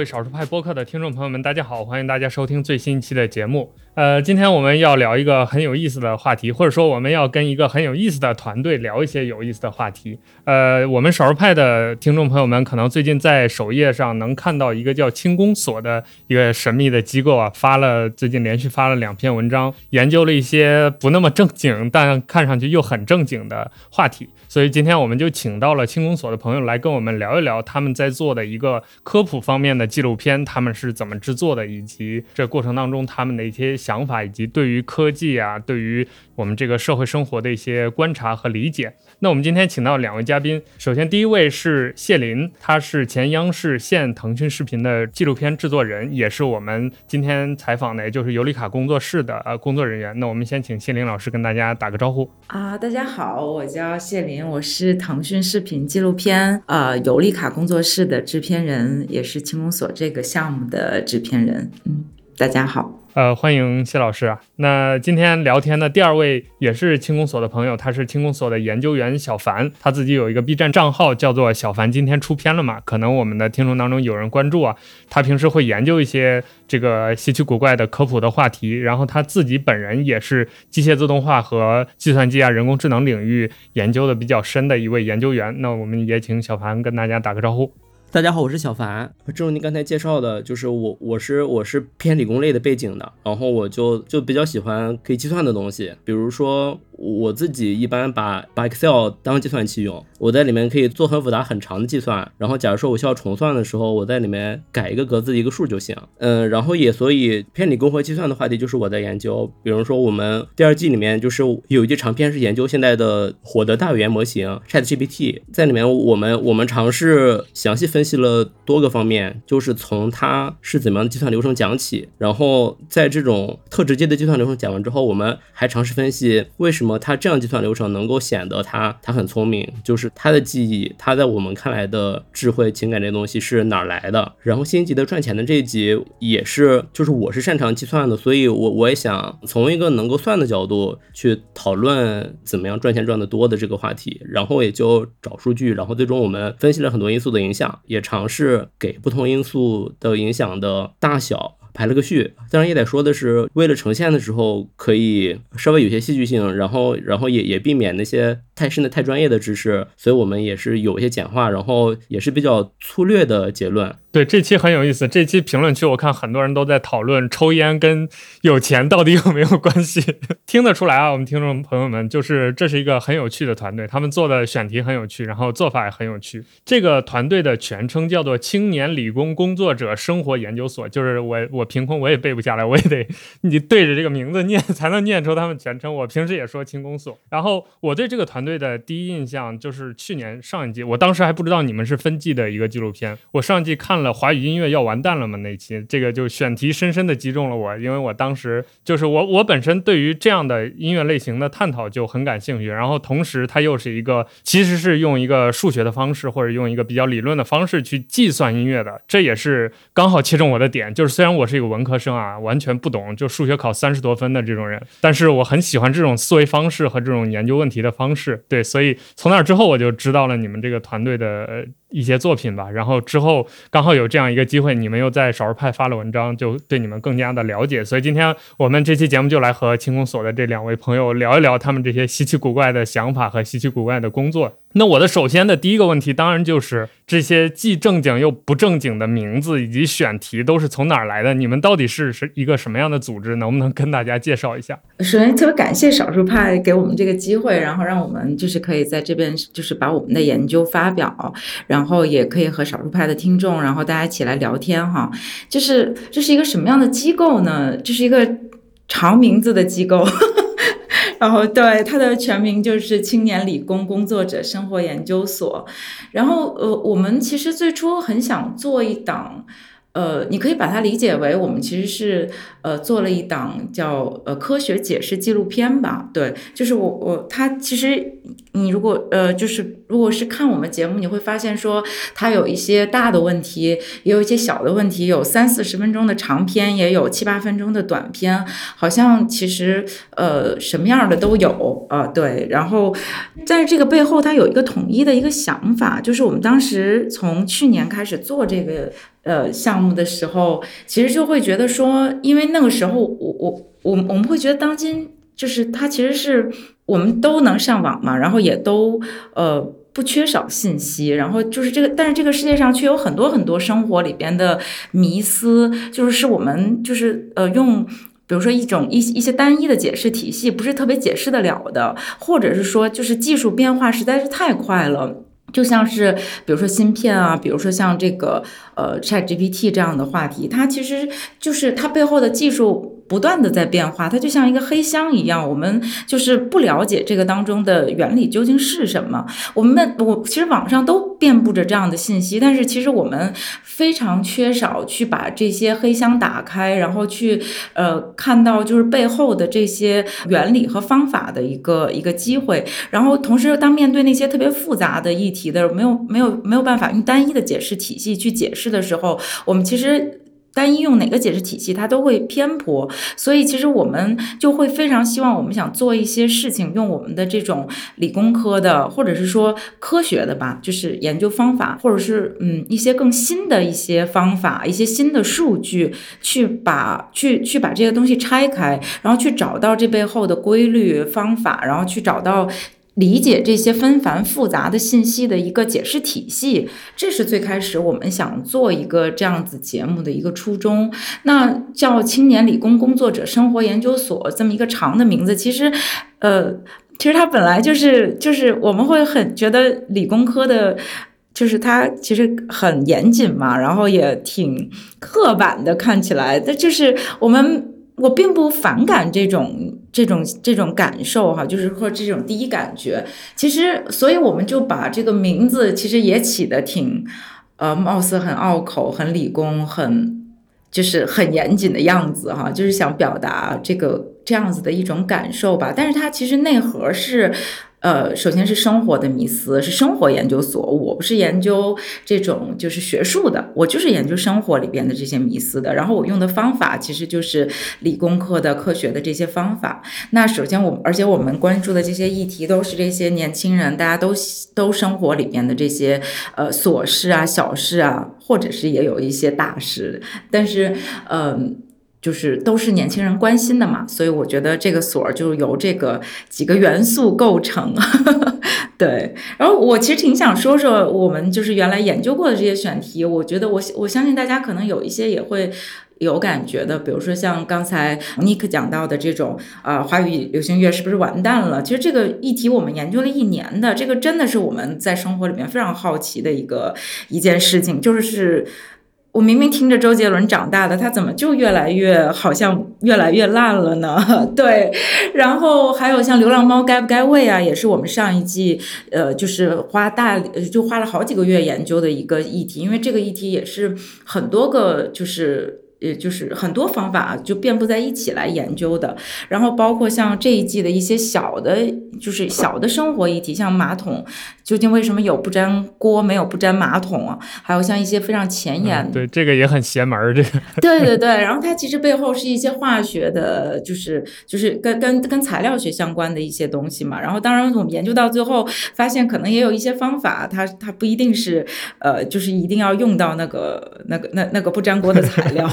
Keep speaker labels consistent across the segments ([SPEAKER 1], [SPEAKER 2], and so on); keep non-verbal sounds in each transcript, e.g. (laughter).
[SPEAKER 1] 各位少数派播客的听众朋友们，大家好，欢迎大家收听最新一期的节目。呃，今天我们要聊一个很有意思的话题，或者说我们要跟一个很有意思的团队聊一些有意思的话题。呃，我们少数派的听众朋友们可能最近在首页上能看到一个叫轻工所的一个神秘的机构啊，发了最近连续发了两篇文章，研究了一些不那么正经但看上去又很正经的话题。所以今天我们就请到了轻工所的朋友来跟我们聊一聊他们在做的一个科普方面的纪录片，他们是怎么制作的，以及这过程当中他们的一些想法，以及对于科技啊，对于我们这个社会生活的一些观察和理解。那我们今天请到两位嘉宾，首先第一位是谢林，他是前央视现腾讯视频的纪录片制作人，也是我们今天采访的，也就是尤里卡工作室的呃工作人员。那我们先请谢林老师跟大家打个招呼
[SPEAKER 2] 啊，大家好，我叫谢林。我是腾讯视频纪录片呃尤利卡工作室的制片人，也是轻工所这个项目的制片人。嗯，大家好。
[SPEAKER 1] 呃，欢迎谢老师啊。那今天聊天的第二位也是轻工所的朋友，他是轻工所的研究员小凡，他自己有一个 B 站账号叫做小凡今天出片了嘛？可能我们的听众当中有人关注啊。他平时会研究一些这个稀奇古怪的科普的话题，然后他自己本人也是机械自动化和计算机啊、人工智能领域研究的比较深的一位研究员。那我们也请小凡跟大家打个招呼。
[SPEAKER 3] 大家好，我是小凡。正如您刚才介绍的，就是我，我是我是偏理工类的背景的，然后我就就比较喜欢可以计算的东西，比如说。我自己一般把把 Excel 当计算器用，我在里面可以做很复杂很长的计算，然后假如说我需要重算的时候，我在里面改一个格子一个数就行。嗯，然后也所以偏理工和计算的话题就是我在研究，比如说我们第二季里面就是有一集长篇是研究现在的火的大语言模型 ChatGPT，在里面我们我们尝试详细分析了多个方面，就是从它是怎么样的计算流程讲起，然后在这种特直接的计算流程讲完之后，我们还尝试分析为什么。它这样计算流程能够显得它它很聪明，就是它的记忆，它在我们看来的智慧、情感这东西是哪儿来的？然后新一集的赚钱的这一集也是，就是我是擅长计算的，所以我我也想从一个能够算的角度去讨论怎么样赚钱赚得多的这个话题，然后也就找数据，然后最终我们分析了很多因素的影响，也尝试给不同因素的影响的大小。排了个序，当然也得说的是，为了呈现的时候可以稍微有些戏剧性，然后然后也也避免那些太深的太专业的知识，所以我们也是有一些简化，然后也是比较粗略的结论。
[SPEAKER 1] 对这期很有意思，这期评论区我看很多人都在讨论抽烟跟有钱到底有没有关系，(laughs) 听得出来啊，我们听众朋友们就是这是一个很有趣的团队，他们做的选题很有趣，然后做法也很有趣。这个团队的全称叫做青年理工工作者生活研究所，就是我我凭空我也背不下来，我也得你对着这个名字念才能念出他们全称。我平时也说轻工所，然后我对这个团队对的第一印象就是去年上一季，我当时还不知道你们是分季的一个纪录片，我上一季看。了华语音乐要完蛋了吗？那期这个就选题深深的击中了我，因为我当时就是我我本身对于这样的音乐类型的探讨就很感兴趣，然后同时它又是一个其实是用一个数学的方式或者用一个比较理论的方式去计算音乐的，这也是刚好切中我的点。就是虽然我是一个文科生啊，完全不懂就数学考三十多分的这种人，但是我很喜欢这种思维方式和这种研究问题的方式。对，所以从那之后我就知道了你们这个团队的。一些作品吧，然后之后刚好有这样一个机会，你们又在少数派发了文章，就对你们更加的了解。所以今天我们这期节目就来和清空所的这两位朋友聊一聊他们这些稀奇古怪的想法和稀奇古怪的工作。那我的首先的第一个问题，当然就是这些既正经又不正经的名字以及选题都是从哪儿来的？你们到底是是一个什么样的组织？能不能跟大家介绍一下？
[SPEAKER 2] 首先特别感谢少数派给我们这个机会，然后让我们就是可以在这边就是把我们的研究发表，然然后也可以和少数派的听众，然后大家一起来聊天哈。就是这是一个什么样的机构呢？这是一个长名字的机构。(laughs) 然后，对它的全名就是青年理工工作者生活研究所。然后，呃，我们其实最初很想做一档。呃，你可以把它理解为我们其实是呃做了一档叫呃科学解释纪录片吧，对，就是我我它其实你如果呃就是如果是看我们节目，你会发现说它有一些大的问题，也有一些小的问题，有三四十分钟的长篇，也有七八分钟的短篇，好像其实呃什么样的都有啊，对，然后在这个背后它有一个统一的一个想法，就是我们当时从去年开始做这个。呃项目的时候，其实就会觉得说，因为那个时候我我我我们会觉得当今就是它其实是我们都能上网嘛，然后也都呃不缺少信息，然后就是这个，但是这个世界上却有很多很多生活里边的迷思，就是是我们就是呃用。比如说一种一一些单一的解释体系不是特别解释得了的，或者是说就是技术变化实在是太快了，就像是比如说芯片啊，比如说像这个呃 ChatGPT 这样的话题，它其实就是它背后的技术。不断的在变化，它就像一个黑箱一样，我们就是不了解这个当中的原理究竟是什么。我们我其实网上都遍布着这样的信息，但是其实我们非常缺少去把这些黑箱打开，然后去呃看到就是背后的这些原理和方法的一个一个机会。然后同时，当面对那些特别复杂的议题的没有没有没有办法用单一的解释体系去解释的时候，我们其实。单一用哪个解释体系，它都会偏颇，所以其实我们就会非常希望，我们想做一些事情，用我们的这种理工科的，或者是说科学的吧，就是研究方法，或者是嗯一些更新的一些方法，一些新的数据，去把去去把这些东西拆开，然后去找到这背后的规律方法，然后去找到。理解这些纷繁复杂的信息的一个解释体系，这是最开始我们想做一个这样子节目的一个初衷。那叫青年理工工作者生活研究所这么一个长的名字，其实，呃，其实它本来就是就是我们会很觉得理工科的，就是它其实很严谨嘛，然后也挺刻板的，看起来，那就是我们。我并不反感这种这种这种感受哈，就是或这种第一感觉。其实，所以我们就把这个名字其实也起的挺，呃，貌似很拗口、很理工、很就是很严谨的样子哈，就是想表达这个这样子的一种感受吧。但是它其实内核是。呃，首先是生活的迷思，是生活研究所。我不是研究这种就是学术的，我就是研究生活里边的这些迷思的。然后我用的方法其实就是理工科的科学的这些方法。那首先我，而且我们关注的这些议题都是这些年轻人大家都都生活里边的这些呃琐事啊、小事啊，或者是也有一些大事。但是，嗯。就是都是年轻人关心的嘛，所以我觉得这个所就由这个几个元素构成。(laughs) 对，然后我其实挺想说说我们就是原来研究过的这些选题，我觉得我我相信大家可能有一些也会有感觉的，比如说像刚才 Nick 讲到的这种啊，华语流行乐是不是完蛋了？其实这个议题我们研究了一年的，这个真的是我们在生活里面非常好奇的一个一件事情，就是。我明明听着周杰伦长大的，他怎么就越来越好像越来越烂了呢？(laughs) 对，然后还有像流浪猫该不该喂啊，也是我们上一季呃，就是花大就花了好几个月研究的一个议题，因为这个议题也是很多个就是。也就是很多方法就遍布在一起来研究的，然后包括像这一季的一些小的，就是小的生活议题，像马桶究竟为什么有不粘锅没有不粘马桶啊？还有像一些非常前沿的，
[SPEAKER 1] 对这个也很邪门儿，这个
[SPEAKER 2] 对对对，然后它其实背后是一些化学的，就是就是跟跟跟材料学相关的一些东西嘛。然后当然我们研究到最后发现，可能也有一些方法，它它不一定是呃，就是一定要用到那个那个那那个不粘锅的材料。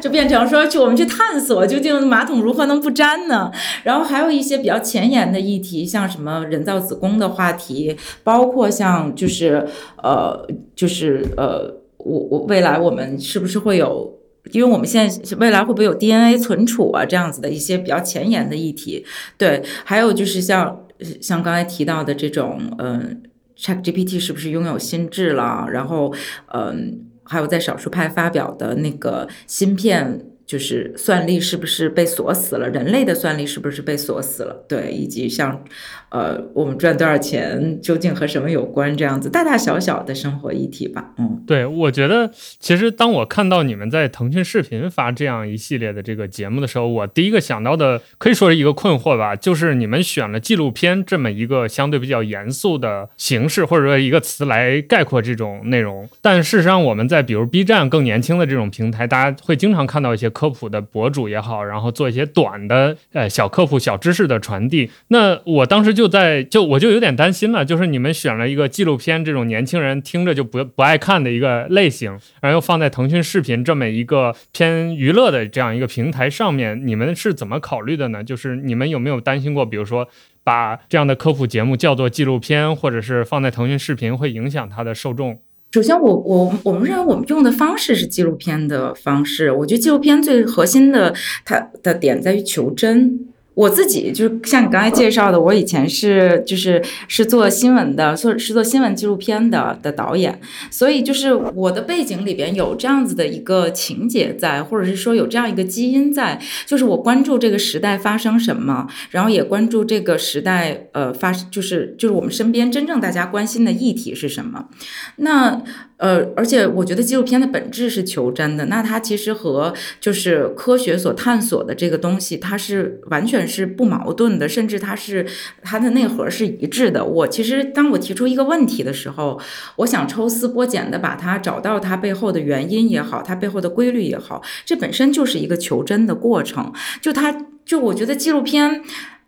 [SPEAKER 2] 就变成说，去我们去探索究竟马桶如何能不粘呢？然后还有一些比较前沿的议题，像什么人造子宫的话题，包括像就是呃，就是呃，我我未来我们是不是会有？因为我们现在未来会不会有 DNA 存储啊？这样子的一些比较前沿的议题。对，还有就是像像刚才提到的这种，嗯，ChatGPT 是不是拥有心智了？然后，嗯。还有在少数派发表的那个芯片。就是算力是不是被锁死了？人类的算力是不是被锁死了？对，以及像，呃，我们赚多少钱究竟和什么有关？这样子大大小小的生活议题吧。嗯，
[SPEAKER 1] 对，我觉得其实当我看到你们在腾讯视频发这样一系列的这个节目的时候，我第一个想到的可以说是一个困惑吧，就是你们选了纪录片这么一个相对比较严肃的形式，或者说一个词来概括这种内容。但事实上，我们在比如 B 站更年轻的这种平台，大家会经常看到一些。科普的博主也好，然后做一些短的呃小科普、小知识的传递。那我当时就在就我就有点担心了，就是你们选了一个纪录片这种年轻人听着就不不爱看的一个类型，然后又放在腾讯视频这么一个偏娱乐的这样一个平台上面，你们是怎么考虑的呢？就是你们有没有担心过，比如说把这样的科普节目叫做纪录片，或者是放在腾讯视频会影响它的受众？
[SPEAKER 2] 首先，我我我们认为我们用的方式是纪录片的方式。我觉得纪录片最核心的它的点在于求真。我自己就是像你刚才介绍的，我以前是就是是做新闻的，做是做新闻纪录片的的导演，所以就是我的背景里边有这样子的一个情节在，或者是说有这样一个基因在，就是我关注这个时代发生什么，然后也关注这个时代呃发就是就是我们身边真正大家关心的议题是什么，那。呃，而且我觉得纪录片的本质是求真的，那它其实和就是科学所探索的这个东西，它是完全是不矛盾的，甚至它是它的内核是一致的。我其实当我提出一个问题的时候，我想抽丝剥茧的把它找到它背后的原因也好，它背后的规律也好，这本身就是一个求真的过程。就它，就我觉得纪录片，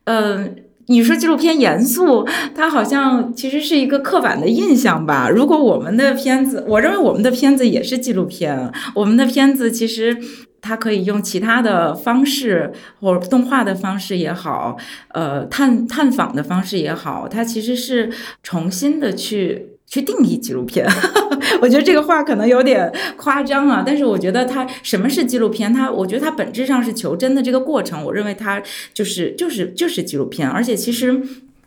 [SPEAKER 2] 嗯。你说纪录片严肃，它好像其实是一个刻板的印象吧？如果我们的片子，我认为我们的片子也是纪录片，我们的片子其实他可以用其他的方式，或者动画的方式也好，呃，探探访的方式也好，它其实是重新的去。去定义纪录片，(laughs) 我觉得这个话可能有点夸张啊，但是我觉得它什么是纪录片？它我觉得它本质上是求真的这个过程，我认为它就是就是就是纪录片。而且其实，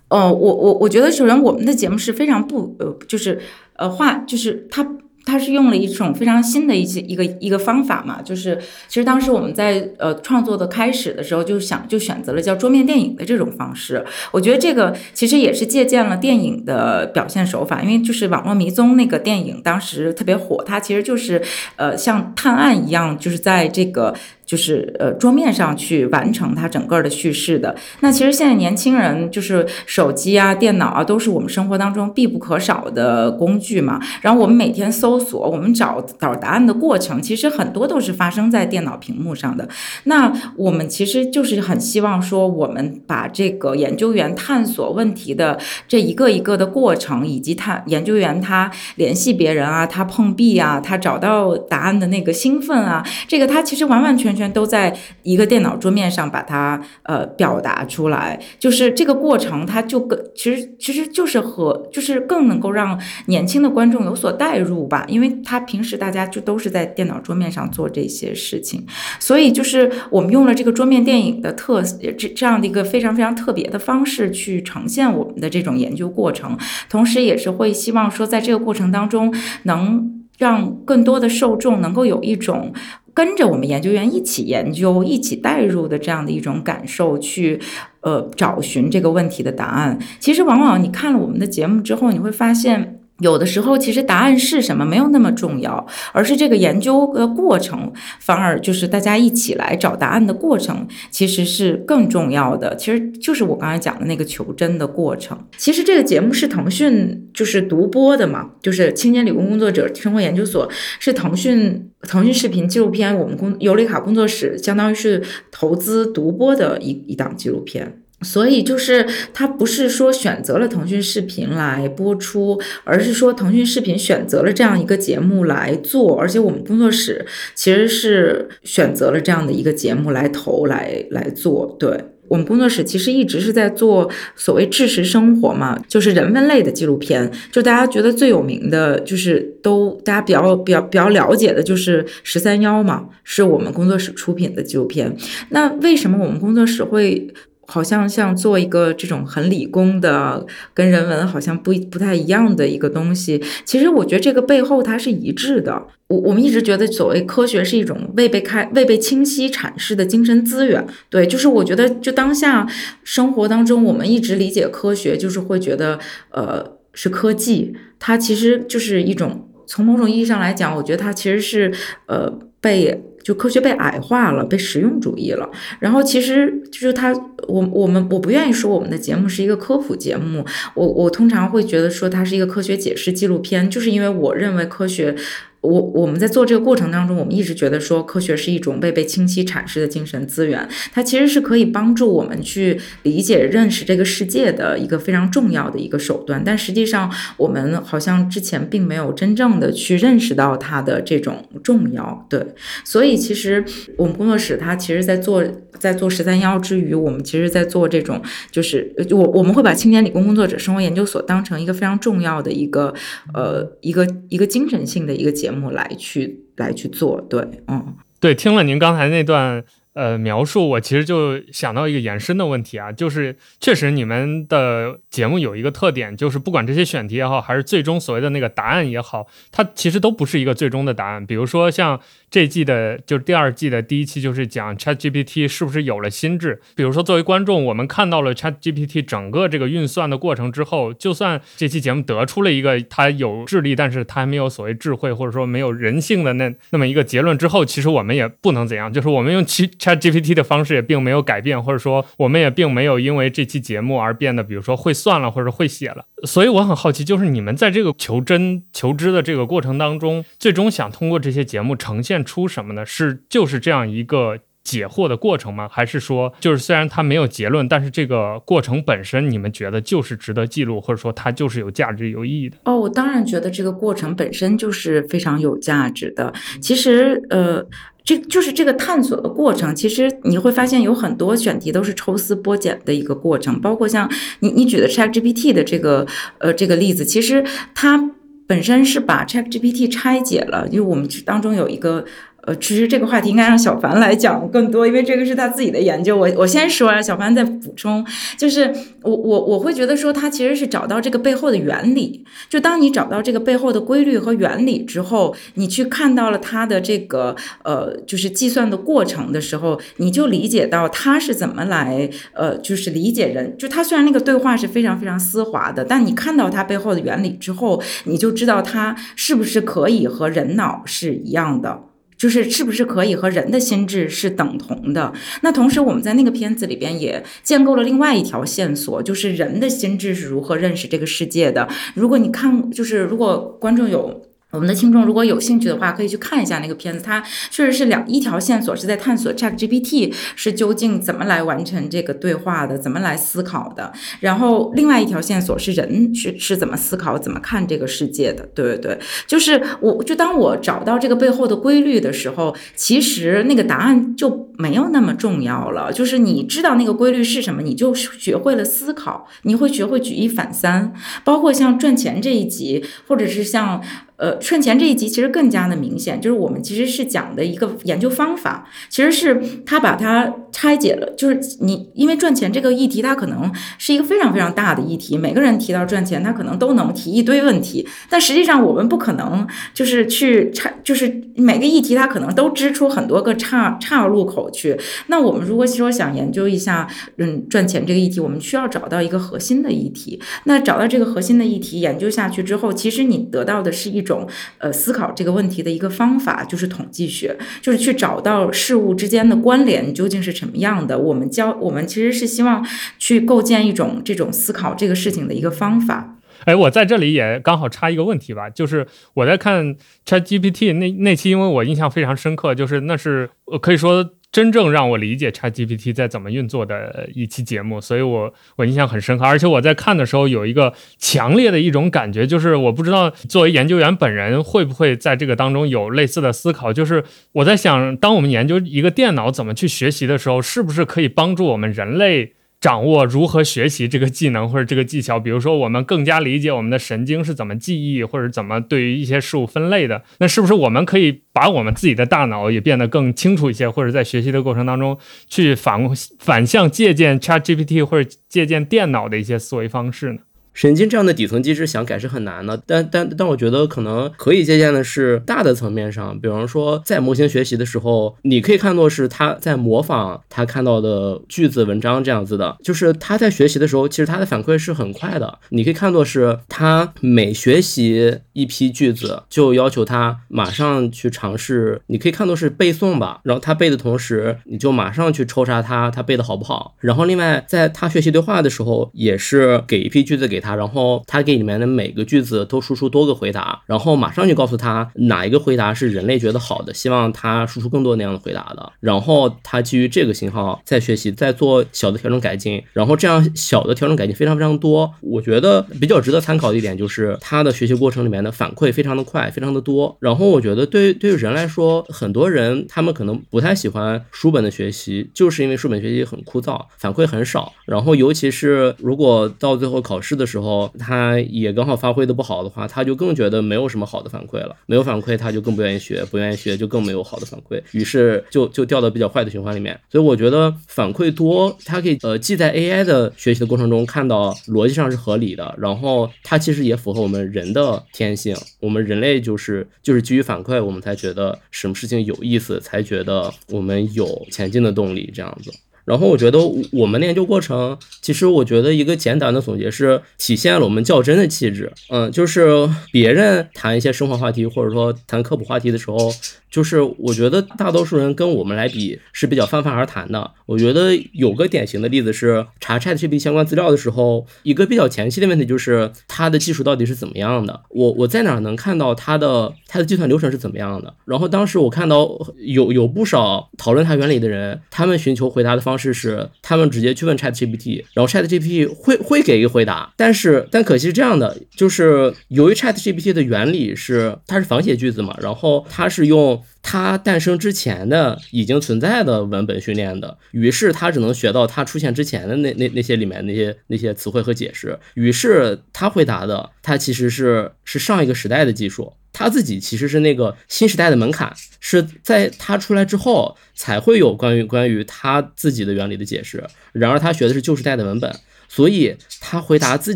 [SPEAKER 2] 呃，我我我觉得首先我们的节目是非常不呃，就是呃话就是它。他是用了一种非常新的一些一个一个方法嘛，就是其实当时我们在呃创作的开始的时候就想就选择了叫桌面电影的这种方式。我觉得这个其实也是借鉴了电影的表现手法，因为就是《网络迷踪》那个电影当时特别火，它其实就是呃像探案一样，就是在这个。就是呃桌面上去完成它整个的叙事的。那其实现在年轻人就是手机啊、电脑啊，都是我们生活当中必不可少的工具嘛。然后我们每天搜索、我们找找答案的过程，其实很多都是发生在电脑屏幕上的。那我们其实就是很希望说，我们把这个研究员探索问题的这一个一个的过程，以及他研究员他联系别人啊、他碰壁啊、他找到答案的那个兴奋啊，这个他其实完完全。全都在一个电脑桌面上把它呃表达出来，就是这个过程，它就更其实其实就是和就是更能够让年轻的观众有所代入吧，因为他平时大家就都是在电脑桌面上做这些事情，所以就是我们用了这个桌面电影的特这这样的一个非常非常特别的方式去呈现我们的这种研究过程，同时也是会希望说在这个过程当中能让更多的受众能够有一种。跟着我们研究员一起研究、一起带入的这样的一种感受，去呃找寻这个问题的答案。其实，往往你看了我们的节目之后，你会发现。有的时候，其实答案是什么没有那么重要，而是这个研究的过程，反而就是大家一起来找答案的过程，其实是更重要的。其实就是我刚才讲的那个求真的过程。其实这个节目是腾讯就是独播的嘛，就是青年理工工作者生活研究所是腾讯腾讯视频纪录片，我们工尤里卡工作室相当于是投资独播的一一档纪录片。所以就是它不是说选择了腾讯视频来播出，而是说腾讯视频选择了这样一个节目来做，而且我们工作室其实是选择了这样的一个节目来投来来做。对我们工作室其实一直是在做所谓知识生活嘛，就是人文类的纪录片。就大家觉得最有名的就是都大家比较比较比较了解的就是十三幺嘛，是我们工作室出品的纪录片。那为什么我们工作室会？好像像做一个这种很理工的，跟人文好像不不太一样的一个东西。其实我觉得这个背后它是一致的。我我们一直觉得所谓科学是一种未被开、未被清晰阐释的精神资源。对，就是我觉得就当下生活当中，我们一直理解科学，就是会觉得呃是科技，它其实就是一种从某种意义上来讲，我觉得它其实是呃被。就科学被矮化了，被实用主义了。然后其实就是他，我我们我不愿意说我们的节目是一个科普节目，我我通常会觉得说它是一个科学解释纪录片，就是因为我认为科学。我我们在做这个过程当中，我们一直觉得说科学是一种未被清晰阐释的精神资源，它其实是可以帮助我们去理解、认识这个世界的一个非常重要的一个手段。但实际上，我们好像之前并没有真正的去认识到它的这种重要。对，所以其实我们工作室它其实在做在做十三幺之余，我们其实在做这种就是我我们会把青年理工工作者生活研究所当成一个非常重要的一个呃一个一个精神性的一个节。节目来去来去做，对，嗯，
[SPEAKER 1] 对，听了您刚才那段呃描述，我其实就想到一个延伸的问题啊，就是确实你们的节目有一个特点，就是不管这些选题也好，还是最终所谓的那个答案也好，它其实都不是一个最终的答案。比如说像。这季的就是第二季的第一期，就是讲 Chat GPT 是不是有了心智。比如说，作为观众，我们看到了 Chat GPT 整个这个运算的过程之后，就算这期节目得出了一个它有智力，但是它还没有所谓智慧，或者说没有人性的那那么一个结论之后，其实我们也不能怎样。就是我们用其 GPT 的方式也并没有改变，或者说我们也并没有因为这期节目而变得，比如说会算了或者会写了。所以我很好奇，就是你们在这个求真求知的这个过程当中，最终想通过这些节目呈现。出什么呢？是就是这样一个解惑的过程吗？还是说，就是虽然它没有结论，但是这个过程本身，你们觉得就是值得记录，或者说它就是有价值、有意义的？
[SPEAKER 2] 哦，我当然觉得这个过程本身就是非常有价值的。其实，呃，这就是这个探索的过程。其实你会发现，有很多选题都是抽丝剥茧的一个过程，包括像你你举的 ChatGPT 的这个呃这个例子，其实它。本身是把 ChatGPT 拆解了，因为我们当中有一个。呃，其实这个话题应该让小凡来讲更多，因为这个是他自己的研究。我我先说啊，小凡再补充。就是我我我会觉得说，他其实是找到这个背后的原理。就当你找到这个背后的规律和原理之后，你去看到了他的这个呃，就是计算的过程的时候，你就理解到他是怎么来呃，就是理解人。就他虽然那个对话是非常非常丝滑的，但你看到他背后的原理之后，你就知道他是不是可以和人脑是一样的。就是是不是可以和人的心智是等同的？那同时我们在那个片子里边也建构了另外一条线索，就是人的心智是如何认识这个世界的。如果你看，就是如果观众有。我们的听众如果有兴趣的话，可以去看一下那个片子。它确实是两一条线索，是在探索 ChatGPT 是究竟怎么来完成这个对话的，怎么来思考的。然后另外一条线索是人是是怎么思考、怎么看这个世界的。对对对，就是我就当我找到这个背后的规律的时候，其实那个答案就没有那么重要了。就是你知道那个规律是什么，你就学会了思考，你会学会举一反三。包括像赚钱这一集，或者是像。呃，赚钱这一集其实更加的明显，就是我们其实是讲的一个研究方法，其实是他把它拆解了，就是你因为赚钱这个议题，它可能是一个非常非常大的议题，每个人提到赚钱，他可能都能提一堆问题，但实际上我们不可能就是去拆，就是每个议题它可能都支出很多个岔岔路口去。那我们如果说想研究一下，嗯，赚钱这个议题，我们需要找到一个核心的议题。那找到这个核心的议题，研究下去之后，其实你得到的是一。种呃思考这个问题的一个方法就是统计学，就是去找到事物之间的关联究竟是什么样的。我们教我们其实是希望去构建一种这种思考这个事情的一个方法。
[SPEAKER 1] 哎，我在这里也刚好插一个问题吧，就是我在看 ChatGPT 那那期，因为我印象非常深刻，就是那是可以说。真正让我理解 ChatGPT 在怎么运作的一期节目，所以我我印象很深刻。而且我在看的时候有一个强烈的一种感觉，就是我不知道作为研究员本人会不会在这个当中有类似的思考。就是我在想，当我们研究一个电脑怎么去学习的时候，是不是可以帮助我们人类？掌握如何学习这个技能或者这个技巧，比如说我们更加理解我们的神经是怎么记忆或者怎么对于一些事物分类的，那是不是我们可以把我们自己的大脑也变得更清楚一些，或者在学习的过程当中去反反向借鉴 ChatGPT 或者借鉴电脑的一些思维方式呢？
[SPEAKER 3] 神经这样的底层机制想改是很难的。但但但我觉得可能可以借鉴的是大的层面上，比方说在模型学习的时候，你可以看作是他在模仿他看到的句子、文章这样子的，就是他在学习的时候，其实他的反馈是很快的。你可以看作是他每学习一批句子，就要求他马上去尝试，你可以看作是背诵吧。然后他背的同时，你就马上去抽查他他背的好不好。然后另外在他学习对话的时候，也是给一批句子给他，然后他给里面的每个句子都输出多个回答，然后马上就告诉他哪一个回答是人类觉得好的，希望他输出更多那样的回答的。然后他基于这个信号再学习，再做小的调整改进，然后这样小的调整改进非常非常多。我觉得比较值得参考的一点就是他的学习过程里面的反馈非常的快，非常的多。然后我觉得对对于人来说，很多人他们可能不太喜欢书本的学习，就是因为书本学习很枯燥，反馈很少。然后尤其是如果到最后考试的时候，他也刚好发挥的不好的话，他就更觉得没有什么好的反馈了。没有反馈，他就更不愿意学，不愿意学就更没有好的反馈，于是就就掉到比较坏的循环里面。所以我觉得反馈多，它可以呃既在 AI 的学习的过程中看到逻辑上是合理的，然后它其实也符合我们人的天性。我们人类就是就是基于反馈，我们才觉得什么事情有意思，才觉得我们有前进的动力这样子。然后我觉得我们的研究过程，其实我觉得一个简短的总结是体现了我们较真的气质。嗯，就是别人谈一些生活话题或者说谈科普话题的时候。就是我觉得大多数人跟我们来比是比较泛泛而谈的。我觉得有个典型的例子是查 ChatGPT 相关资料的时候，一个比较前期的问题就是它的技术到底是怎么样的？我我在哪能看到它的它的计算流程是怎么样的？然后当时我看到有有不少讨论它原理的人，他们寻求回答的方式是他们直接去问 ChatGPT，然后 ChatGPT 会会给一个回答。但是但可惜是这样的，就是由于 ChatGPT 的原理是它是仿写句子嘛，然后它是用它诞生之前的已经存在的文本训练的，于是它只能学到它出现之前的那那那些里面那些那些词汇和解释。于是他回答的，它其实是是上一个时代的技术，他自己其实是那个新时代的门槛，是在他出来之后才会有关于关于他自己的原理的解释。然而他学的是旧时代的文本，所以他回答自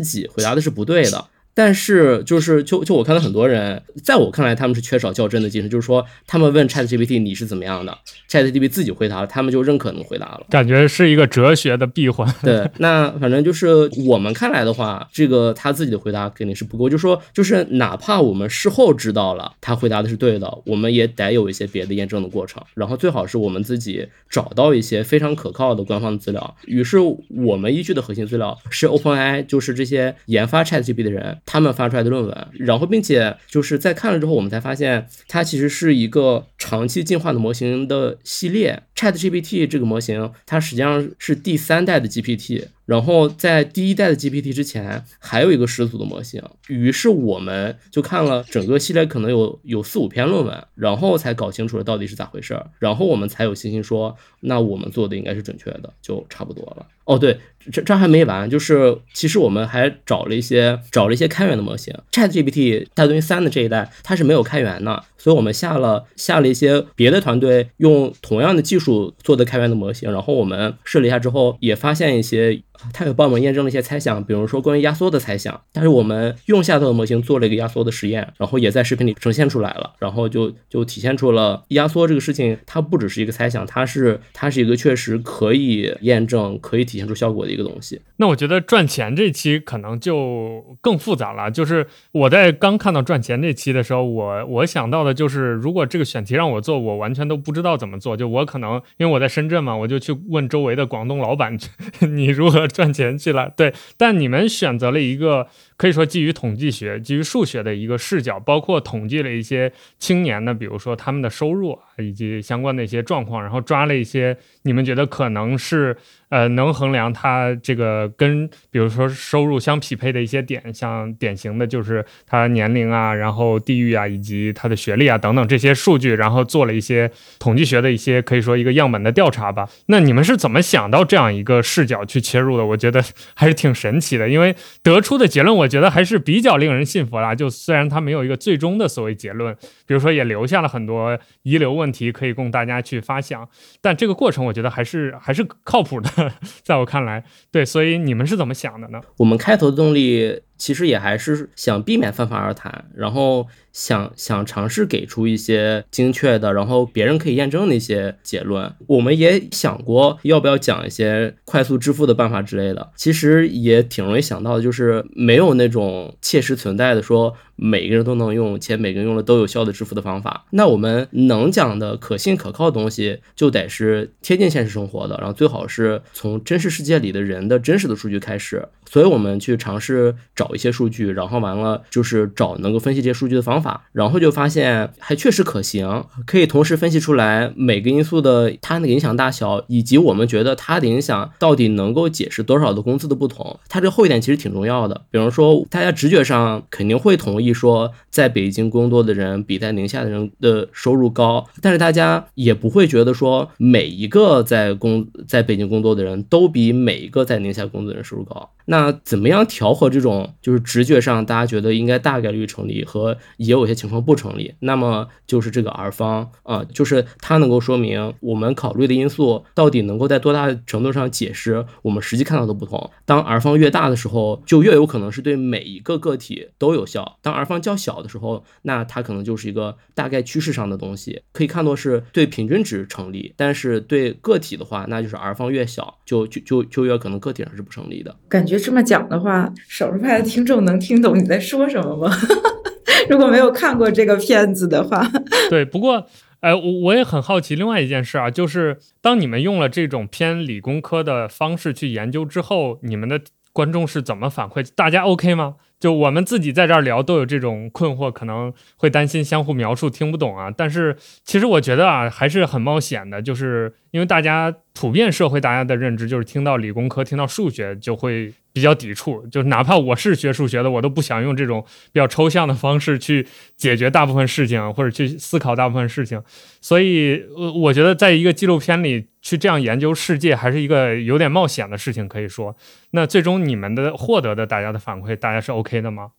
[SPEAKER 3] 己回答的是不对的。但是就是就就我看到很多人，在我看来他们是缺少较真的精神，就是说他们问 ChatGPT 你是怎么样的，ChatGPT 自己回答了，他们就认可能回答了，
[SPEAKER 1] 感觉是一个哲学的闭环。(laughs)
[SPEAKER 3] 对，那反正就是我们看来的话，这个他自己的回答肯定是不够，就是说就是哪怕我们事后知道了他回答的是对的，我们也得有一些别的验证的过程，然后最好是我们自己找到一些非常可靠的官方资料。于是我们依据的核心资料是 OpenAI，就是这些研发 ChatGPT 的人。他们发出来的论文，然后并且就是在看了之后，我们才发现它其实是一个长期进化的模型的系列。ChatGPT 这个模型，它实际上是第三代的 GPT。然后在第一代的 GPT 之前，还有一个始祖的模型。于是我们就看了整个系列，可能有有四五篇论文，然后才搞清楚了到底是咋回事儿。然后我们才有信心说，那我们做的应该是准确的，就差不多了。哦，对，这这还没完，就是其实我们还找了一些找了一些开源的模型。ChatGPT 大东西三的这一代它是没有开源的，所以我们下了下了一些别的团队用同样的技术做的开源的模型，然后我们试了一下之后，也发现一些。他有帮我们验证了一些猜想，比如说关于压缩的猜想。但是我们用下头的模型做了一个压缩的实验，然后也在视频里呈现出来了，然后就就体现出了压缩这个事情，它不只是一个猜想，它是它是一个确实可以验证、可以体现出效果的一个东西。
[SPEAKER 1] 那我觉得赚钱这期可能就更复杂了。就是我在刚看到赚钱这期的时候，我我想到的就是，如果这个选题让我做，我完全都不知道怎么做。就我可能因为我在深圳嘛，我就去问周围的广东老板，(laughs) 你如何？赚钱去了，对，但你们选择了一个可以说基于统计学、基于数学的一个视角，包括统计了一些青年的，比如说他们的收入以及相关的一些状况，然后抓了一些你们觉得可能是。呃，能衡量他这个跟比如说收入相匹配的一些点，像典型的就是他年龄啊，然后地域啊，以及他的学历啊等等这些数据，然后做了一些统计学的一些可以说一个样本的调查吧。那你们是怎么想到这样一个视角去切入的？我觉得还是挺神奇的，因为得出的结论我觉得还是比较令人信服啦。就虽然他没有一个最终的所谓结论，比如说也留下了很多遗留问题可以供大家去发想，但这个过程我觉得还是还是靠谱的。(laughs) 在我看来，对，所以你们是怎么想的呢？
[SPEAKER 3] 我们开头动力。其实也还是想避免泛泛而谈，然后。想想尝试给出一些精确的，然后别人可以验证的一些结论。我们也想过要不要讲一些快速致富的办法之类的，其实也挺容易想到的，就是没有那种切实存在的说每个人都能用且每个人用了都有效的致富的方法。那我们能讲的可信可靠的东西，就得是贴近现实生活的，然后最好是从真实世界里的人的真实的数据开始。所以我们去尝试找一些数据，然后完了就是找能够分析这些数据的方法，然后就发现还确实可行，可以同时分析出来每个因素的它那个影响大小，以及我们觉得它的影响到底能够解释多少的工资的不同。它这后一点其实挺重要的。比如说，大家直觉上肯定会同意说，在北京工作的人比在宁夏的人的收入高，但是大家也不会觉得说每一个在工在北京工作的人都比每一个在宁夏工作的人收入高。那怎么样调和这种就是直觉上大家觉得应该大概率成立和也有些情况不成立？那么就是这个 R 方啊，就是它能够说明我们考虑的因素到底能够在多大程度上解释我们实际看到的不同。当 R 方越大的时候，就越有可能是对每一个个体都有效；当 R 方较小的时候，那它可能就是一个大概趋势上的东西，可以看作是对平均值成立。但是对个体的话，那就是 R 方越小，就就就就越可能个体上是不成立的。
[SPEAKER 2] 感觉。这么讲的话，少数派的听众能听懂你在说什么吗？(laughs) 如果没有看过这个片子的话，(laughs)
[SPEAKER 1] 对。不过，哎，我我也很好奇另外一件事啊，就是当你们用了这种偏理工科的方式去研究之后，你们的观众是怎么反馈？大家 OK 吗？就我们自己在这儿聊都有这种困惑，可能会担心相互描述听不懂啊。但是其实我觉得啊，还是很冒险的，就是因为大家普遍社会大家的认知就是听到理工科、听到数学就会比较抵触，就哪怕我是学数学的，我都不想用这种比较抽象的方式去解决大部分事情或者去思考大部分事情。所以，我我觉得在一个纪录片里去这样研究世界，还是一个有点冒险的事情，可以说。那最终你们的获得的大家的反馈，大家是 OK 的吗？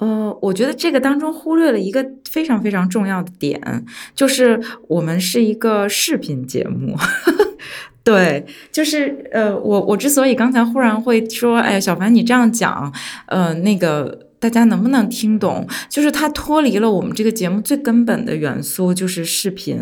[SPEAKER 2] 呃，我觉得这个当中忽略了一个非常非常重要的点，就是我们是一个视频节目。(laughs) 对，就是呃，我我之所以刚才忽然会说，哎，小凡你这样讲，呃，那个。大家能不能听懂？就是它脱离了我们这个节目最根本的元素，就是视频。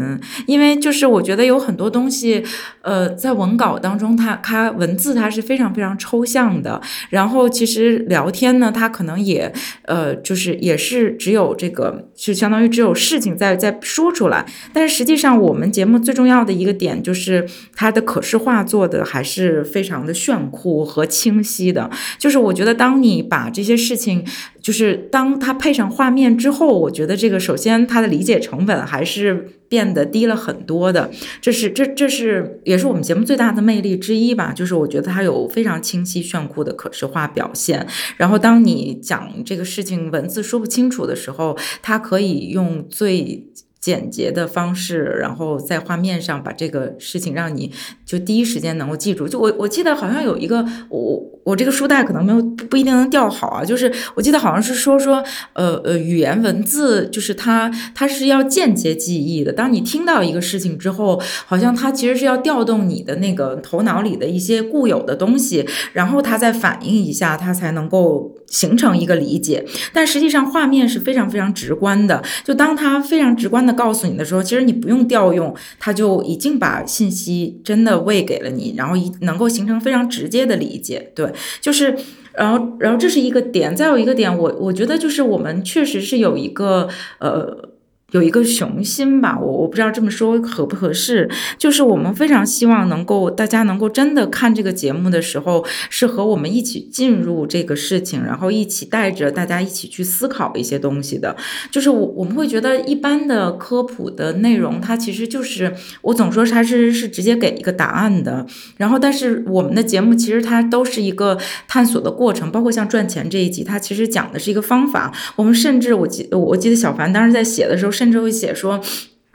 [SPEAKER 2] 因为就是我觉得有很多东西，呃，在文稿当中，它它文字它是非常非常抽象的。然后其实聊天呢，它可能也呃，就是也是只有这个，就相当于只有事情在在说出来。但是实际上，我们节目最重要的一个点就是它的可视化做的还是非常的炫酷和清晰的。就是我觉得当你把这些事情。就是当它配上画面之后，我觉得这个首先它的理解成本还是变得低了很多的。这是这这是也是我们节目最大的魅力之一吧。就是我觉得它有非常清晰炫酷的可视化表现。然后当你讲这个事情文字说不清楚的时候，它可以用最。简洁的方式，然后在画面上把这个事情让你就第一时间能够记住。就我我记得好像有一个我我这个书袋可能没有不一定能调好啊。就是我记得好像是说说呃呃语言文字就是它它是要间接记忆的。当你听到一个事情之后，好像它其实是要调动你的那个头脑里的一些固有的东西，然后它再反应一下，它才能够形成一个理解。但实际上画面是非常非常直观的。就当它非常直观的。告诉你的时候，其实你不用调用，它就已经把信息真的喂给了你，然后一能够形成非常直接的理解。对，就是，然后，然后这是一个点，再有一个点，我我觉得就是我们确实是有一个呃。有一个雄心吧，我我不知道这么说合不合适，就是我们非常希望能够大家能够真的看这个节目的时候，是和我们一起进入这个事情，然后一起带着大家一起去思考一些东西的。就是我我们会觉得一般的科普的内容，它其实就是我总说它是是直接给一个答案的，然后但是我们的节目其实它都是一个探索的过程，包括像赚钱这一集，它其实讲的是一个方法。我们甚至我记我记得小凡当时在写的时候。甚至会写说。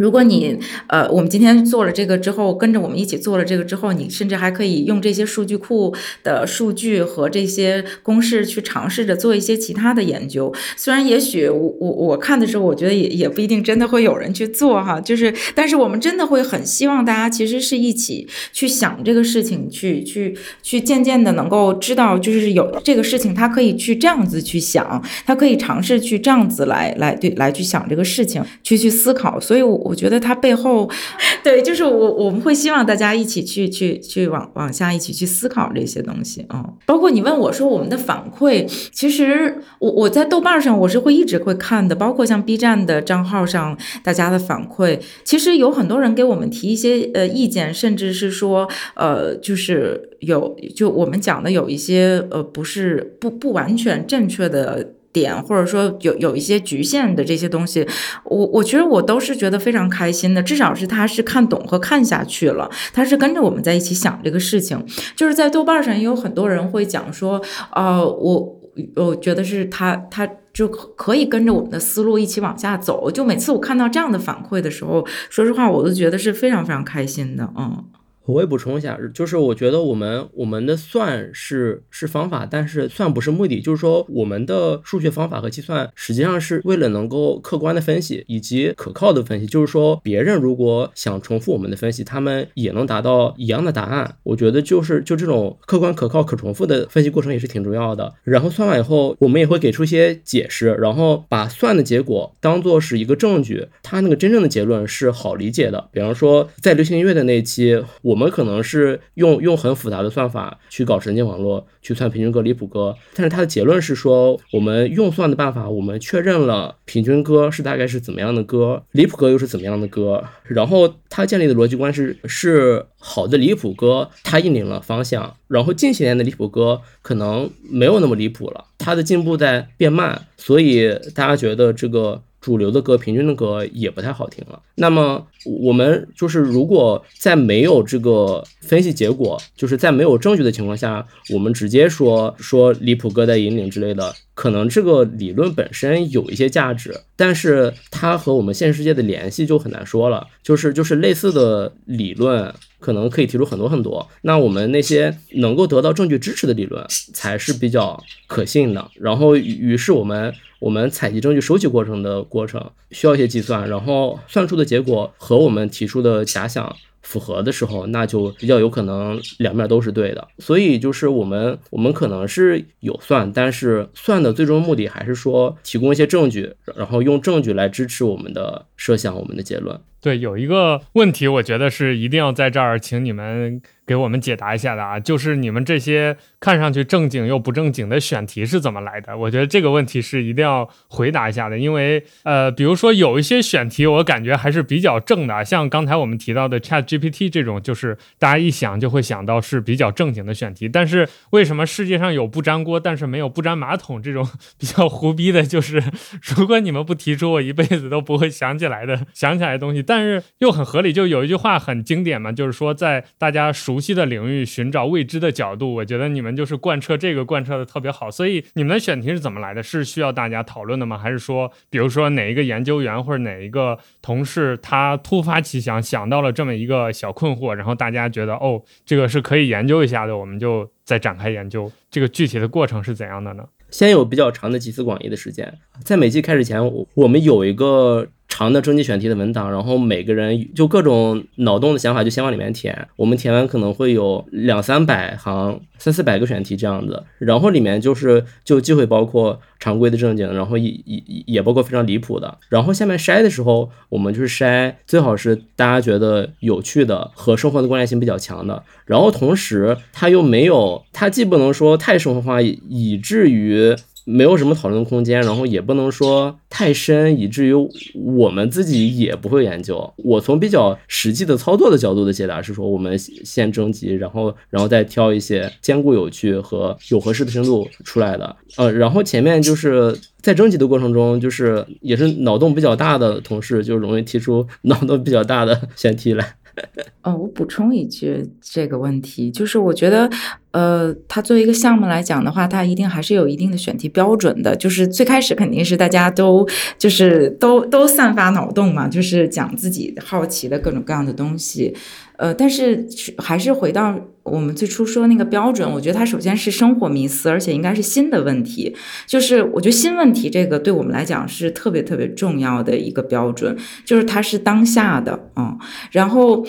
[SPEAKER 2] 如果你呃，我们今天做了这个之后，跟着我们一起做了这个之后，你甚至还可以用这些数据库的数据和这些公式去尝试着做一些其他的研究。虽然也许我我我看的时候，我觉得也也不一定真的会有人去做哈，就是但是我们真的会很希望大家其实是一起去想这个事情，去去去渐渐的能够知道，就是有这个事情，他可以去这样子去想，他可以尝试去这样子来来对来去想这个事情，去去思考。所以，我。我觉得它背后，(laughs) 对，就是我我们会希望大家一起去去去往往下一起去思考这些东西啊。包括你问我说我们的反馈，其实我我在豆瓣上我是会一直会看的，包括像 B 站的账号上大家的反馈，其实有很多人给我们提一些呃意见，甚至是说呃就是有就我们讲的有一些呃不是不不完全正确的。点或者说有有一些局限的这些东西，我我觉得我都是觉得非常开心的，至少是他是看懂和看下去了，他是跟着我们在一起想这个事情。就是在豆瓣上也有很多人会讲说，呃，我我觉得是他他就可以跟着我们的思路一起往下走。就每次我看到这样的反馈的时候，说实话，我都觉得是非常非常开心的，嗯。
[SPEAKER 3] 我也补充一下，就是我觉得我们我们的算是是方法，但是算不是目的。就是说，我们的数学方法和计算实际上是为了能够客观的分析以及可靠的分析。就是说，别人如果想重复我们的分析，他们也能达到一样的答案。我觉得就是就这种客观、可靠、可重复的分析过程也是挺重要的。然后算完以后，我们也会给出一些解释，然后把算的结果当做是一个证据，它那个真正的结论是好理解的。比方说，在流行音乐的那期，我。我们可能是用用很复杂的算法去搞神经网络，去算平均歌、离谱歌，但是它的结论是说，我们用算的办法，我们确认了平均歌是大概是怎么样的歌，离谱歌又是怎么样的歌，然后它建立的逻辑观是是好的离谱歌，它引领了方向，然后近些年的离谱歌可能没有那么离谱了，它的进步在变慢，所以大家觉得这个。主流的歌，平均的歌也不太好听了。那么我们就是如果在没有这个分析结果，就是在没有证据的情况下，我们直接说说离谱歌在引领之类的，可能这个理论本身有一些价值，但是它和我们现实世界的联系就很难说了。就是就是类似的理论，可能可以提出很多很多。那我们那些能够得到证据支持的理论才是比较可信的。然后于是我们。我们采集证据、收集过程的过程需要一些计算，然后算出的结果和我们提出的假想符合的时候，那就比较有可能两面都是对的。所以就是我们我们可能是有算，但是算的最终目的还是说提供一些证据，然后用证据来支持我们的设想、我们的结论。
[SPEAKER 1] 对，有一个问题，我觉得是一定要在这儿请你们。给我们解答一下的啊，就是你们这些看上去正经又不正经的选题是怎么来的？我觉得这个问题是一定要回答一下的，因为呃，比如说有一些选题，我感觉还是比较正的，像刚才我们提到的 Chat GPT 这种，就是大家一想就会想到是比较正经的选题。但是为什么世界上有不粘锅，但是没有不粘马桶这种 (laughs) 比较胡逼的？就是如果你们不提出，我一辈子都不会想起来的想起来的东西，但是又很合理。就有一句话很经典嘛，就是说在大家熟。悉的领域寻找未知的角度，我觉得你们就是贯彻这个贯彻的特别好。所以你们的选题是怎么来的？是需要大家讨论的吗？还是说，比如说哪一个研究员或者哪一个同事他突发奇想想到了这么一个小困惑，然后大家觉得哦，这个是可以研究一下的，我们就再展开研究。这个具体的过程是怎样的呢？
[SPEAKER 3] 先有比较长的集思广益的时间，在每季开始前，我们有一个。长的征集选题的文档，然后每个人就各种脑洞的想法就先往里面填。我们填完可能会有两三百行、三四百个选题这样子，然后里面就是就既会包括常规的正经，然后也也也包括非常离谱的。然后下面筛的时候，我们就是筛最好是大家觉得有趣的和生活的关联性比较强的。然后同时它又没有，它既不能说太生活化，以至于。没有什么讨论空间，(laughs) 然后也不能说太深，以至于我们自己也不会研究。我从比较实际的操作的角度的解答是说，我们先征集，然后然后再挑一些兼顾有趣和有合适的深度出来的。呃，然后前面就是在征集的过程中，就是也是脑洞比较大的同事就容易提出脑洞比较大的选题来。(laughs)
[SPEAKER 2] 哦，我补充一句这个问题，就是我觉得。呃，它作为一个项目来讲的话，它一定还是有一定的选题标准的。就是最开始肯定是大家都就是都都散发脑洞嘛，就是讲自己好奇的各种各样的东西。呃，但是还是回到我们最初说那个标准，我觉得它首先是生活迷思，而且应该是新的问题。就是我觉得新问题这个对我们来讲是特别特别重要的一个标准，就是它是当下的啊，然后。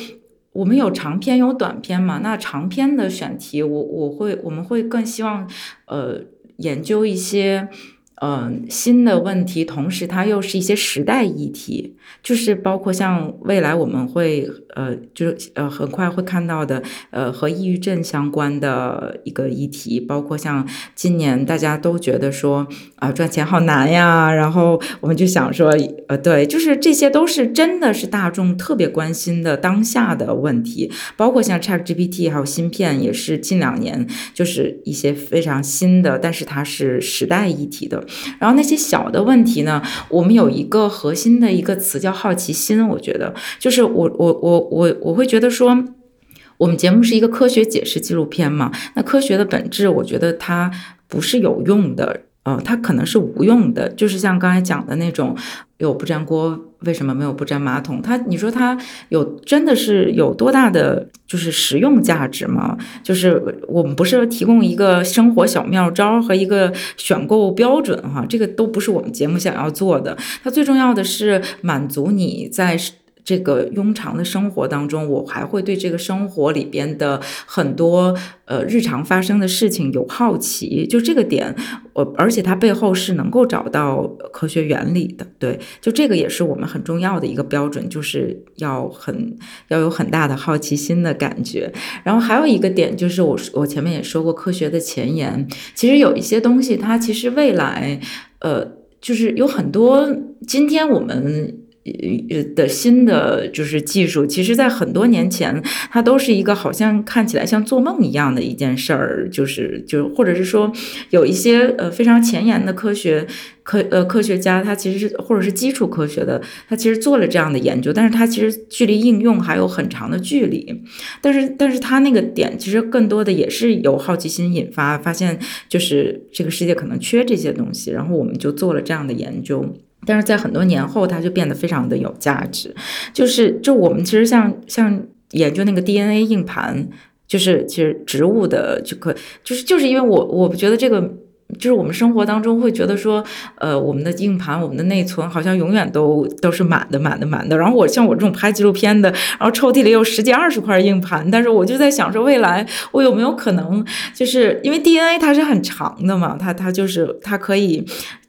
[SPEAKER 2] 我们有长篇有短篇嘛？那长篇的选题，我我会我们会更希望，呃，研究一些。嗯，新的问题，同时它又是一些时代议题，就是包括像未来我们会呃，就是呃，很快会看到的呃，和抑郁症相关的一个议题，包括像今年大家都觉得说啊，赚钱好难呀，然后我们就想说，呃，对，就是这些都是真的是大众特别关心的当下的问题，包括像 ChatGPT 还有芯片，也是近两年就是一些非常新的，但是它是时代议题的。然后那些小的问题呢？我们有一个核心的一个词叫好奇心。我觉得，就是我我我我我会觉得说，我们节目是一个科学解释纪录片嘛。那科学的本质，我觉得它不是有用的。呃，它可能是无用的，就是像刚才讲的那种，有不粘锅，为什么没有不粘马桶？它，你说它有真的是有多大的就是实用价值吗？就是我们不是提供一个生活小妙招和一个选购标准哈，这个都不是我们节目想要做的。它最重要的是满足你在。这个庸常的生活当中，我还会对这个生活里边的很多呃日常发生的事情有好奇，就这个点，我而且它背后是能够找到科学原理的，对，就这个也是我们很重要的一个标准，就是要很要有很大的好奇心的感觉。然后还有一个点就是我我前面也说过科学的前沿，其实有一些东西它其实未来呃就是有很多今天我们。呃的新的就是技术，其实在很多年前，它都是一个好像看起来像做梦一样的一件事儿，就是就或者是说有一些呃非常前沿的科学科呃科学家，他其实是或者是基础科学的，他其实做了这样的研究，但是他其实距离应用还有很长的距离，但是但是他那个点其实更多的也是由好奇心引发，发现就是这个世界可能缺这些东西，然后我们就做了这样的研究。但是在很多年后，它就变得非常的有价值。就是，就我们其实像像研究那个 DNA 硬盘，就是其实植物的就可，就是就是因为我我觉得这个。就是我们生活当中会觉得说，呃，我们的硬盘、我们的内存好像永远都都是满的、满的、满的。然后我像我这种拍纪录片的，然后抽屉里有十几、二十块硬盘，但是我就在想说，未来我有没有可能，就是因为 DNA 它是很长的嘛，它它就是它可以，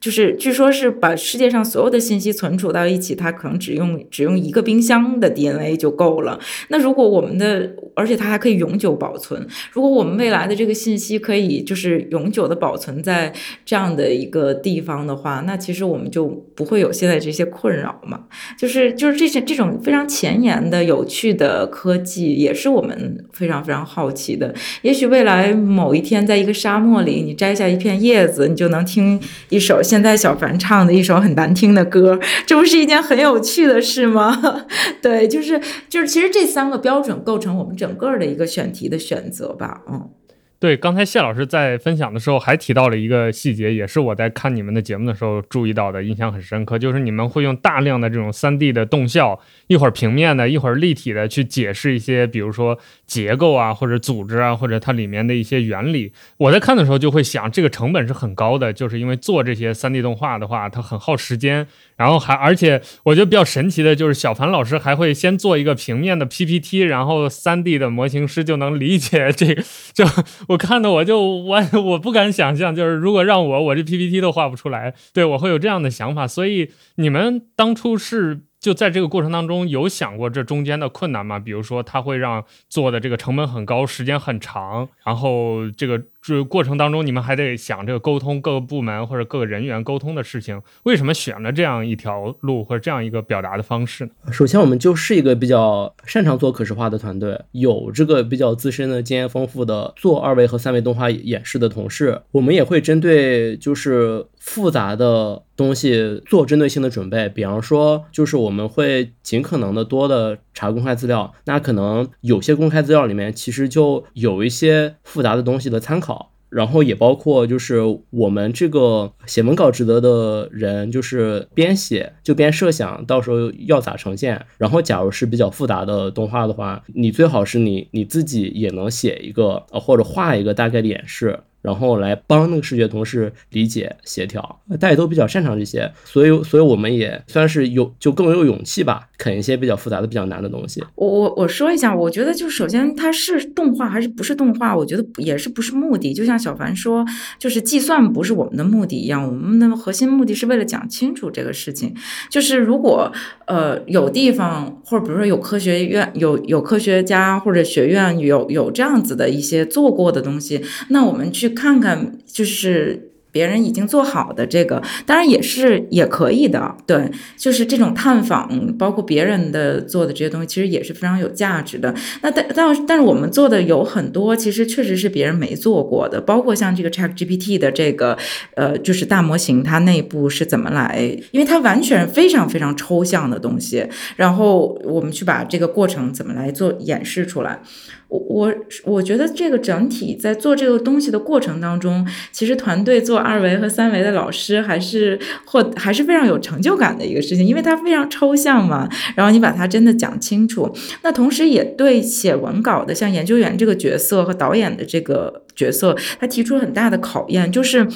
[SPEAKER 2] 就是据说是把世界上所有的信息存储到一起，它可能只用只用一个冰箱的 DNA 就够了。那如果我们的，而且它还可以永久保存，如果我们未来的这个信息可以就是永久的保存在。这样的一个地方的话，那其实我们就不会有现在这些困扰嘛。就是就是这些这种非常前沿的、有趣的科技，也是我们非常非常好奇的。也许未来某一天，在一个沙漠里，你摘下一片叶子，你就能听一首现现在小凡唱的一首很难听的歌，这不是一件很有趣的事吗？(laughs) 对，就是就是，其实这三个标准构成我们整个的一个选题的选择吧。嗯。
[SPEAKER 1] 对，刚才谢老师在分享的时候还提到了一个细节，也是我在看你们的节目的时候注意到的，印象很深刻，就是你们会用大量的这种三 D 的动效，一会儿平面的，一会儿立体的，去解释一些，比如说结构啊，或者组织啊，或者它里面的一些原理。我在看的时候就会想，这个成本是很高的，就是因为做这些三 D 动画的话，它很耗时间。然后还，而且我觉得比较神奇的就是小凡老师还会先做一个平面的 PPT，然后 3D 的模型师就能理解这个。(laughs) 就我看的我就我我不敢想象，就是如果让我我这 PPT 都画不出来，对我会有这样的想法。所以你们当初是就在这个过程当中有想过这中间的困难吗？比如说他会让做的这个成本很高，时间很长，然后这个。这过程当中，你们还得想这个沟通各个部门或者各个人员沟通的事情。为什么选了这样一条路或者这样一个表达的方式呢？
[SPEAKER 3] 首先，我们就是一个比较擅长做可视化的团队，有这个比较资深的经验丰富的做二维和三维动画演示的同事。我们也会针对就是复杂的东西做针对性的准备，比方说，就是我们会尽可能的多的查公开资料，那可能有些公开资料里面其实就有一些复杂的东西的参考。然后也包括就是我们这个写文稿职责的人，就是边写就边设想到时候要咋呈现。然后假如是比较复杂的动画的话，你最好是你你自己也能写一个，呃或者画一个大概的演示。然后来帮那个视觉同事理解协调，大家都比较擅长这些，所以所以我们也算是有就更有勇气吧，啃一些比较复杂的、比较难的东西。
[SPEAKER 2] 我我我说一下，我觉得就首先它是动画还是不是动画，我觉得也是不是目的。就像小凡说，就是计算不是我们的目的一样，我们的核心目的是为了讲清楚这个事情。就是如果呃有地方或者比如说有科学院有有科学家或者学院有有这样子的一些做过的东西，那我们去。看看，就是别人已经做好的这个，当然也是也可以的。对，就是这种探访，包括别人的做的这些东西，其实也是非常有价值的。那但但但是我们做的有很多，其实确实是别人没做过的，包括像这个 Chat GPT 的这个呃，就是大模型它内部是怎么来，因为它完全非常非常抽象的东西，然后我们去把这个过程怎么来做演示出来。我我我觉得这个整体在做这个东西的过程当中，其实团队做二维和三维的老师还是或还是非常有成就感的一个事情，因为它非常抽象嘛。然后你把它真的讲清楚，那同时也对写文稿的像研究员这个角色和导演的这个角色，他提出很大的考验，就是。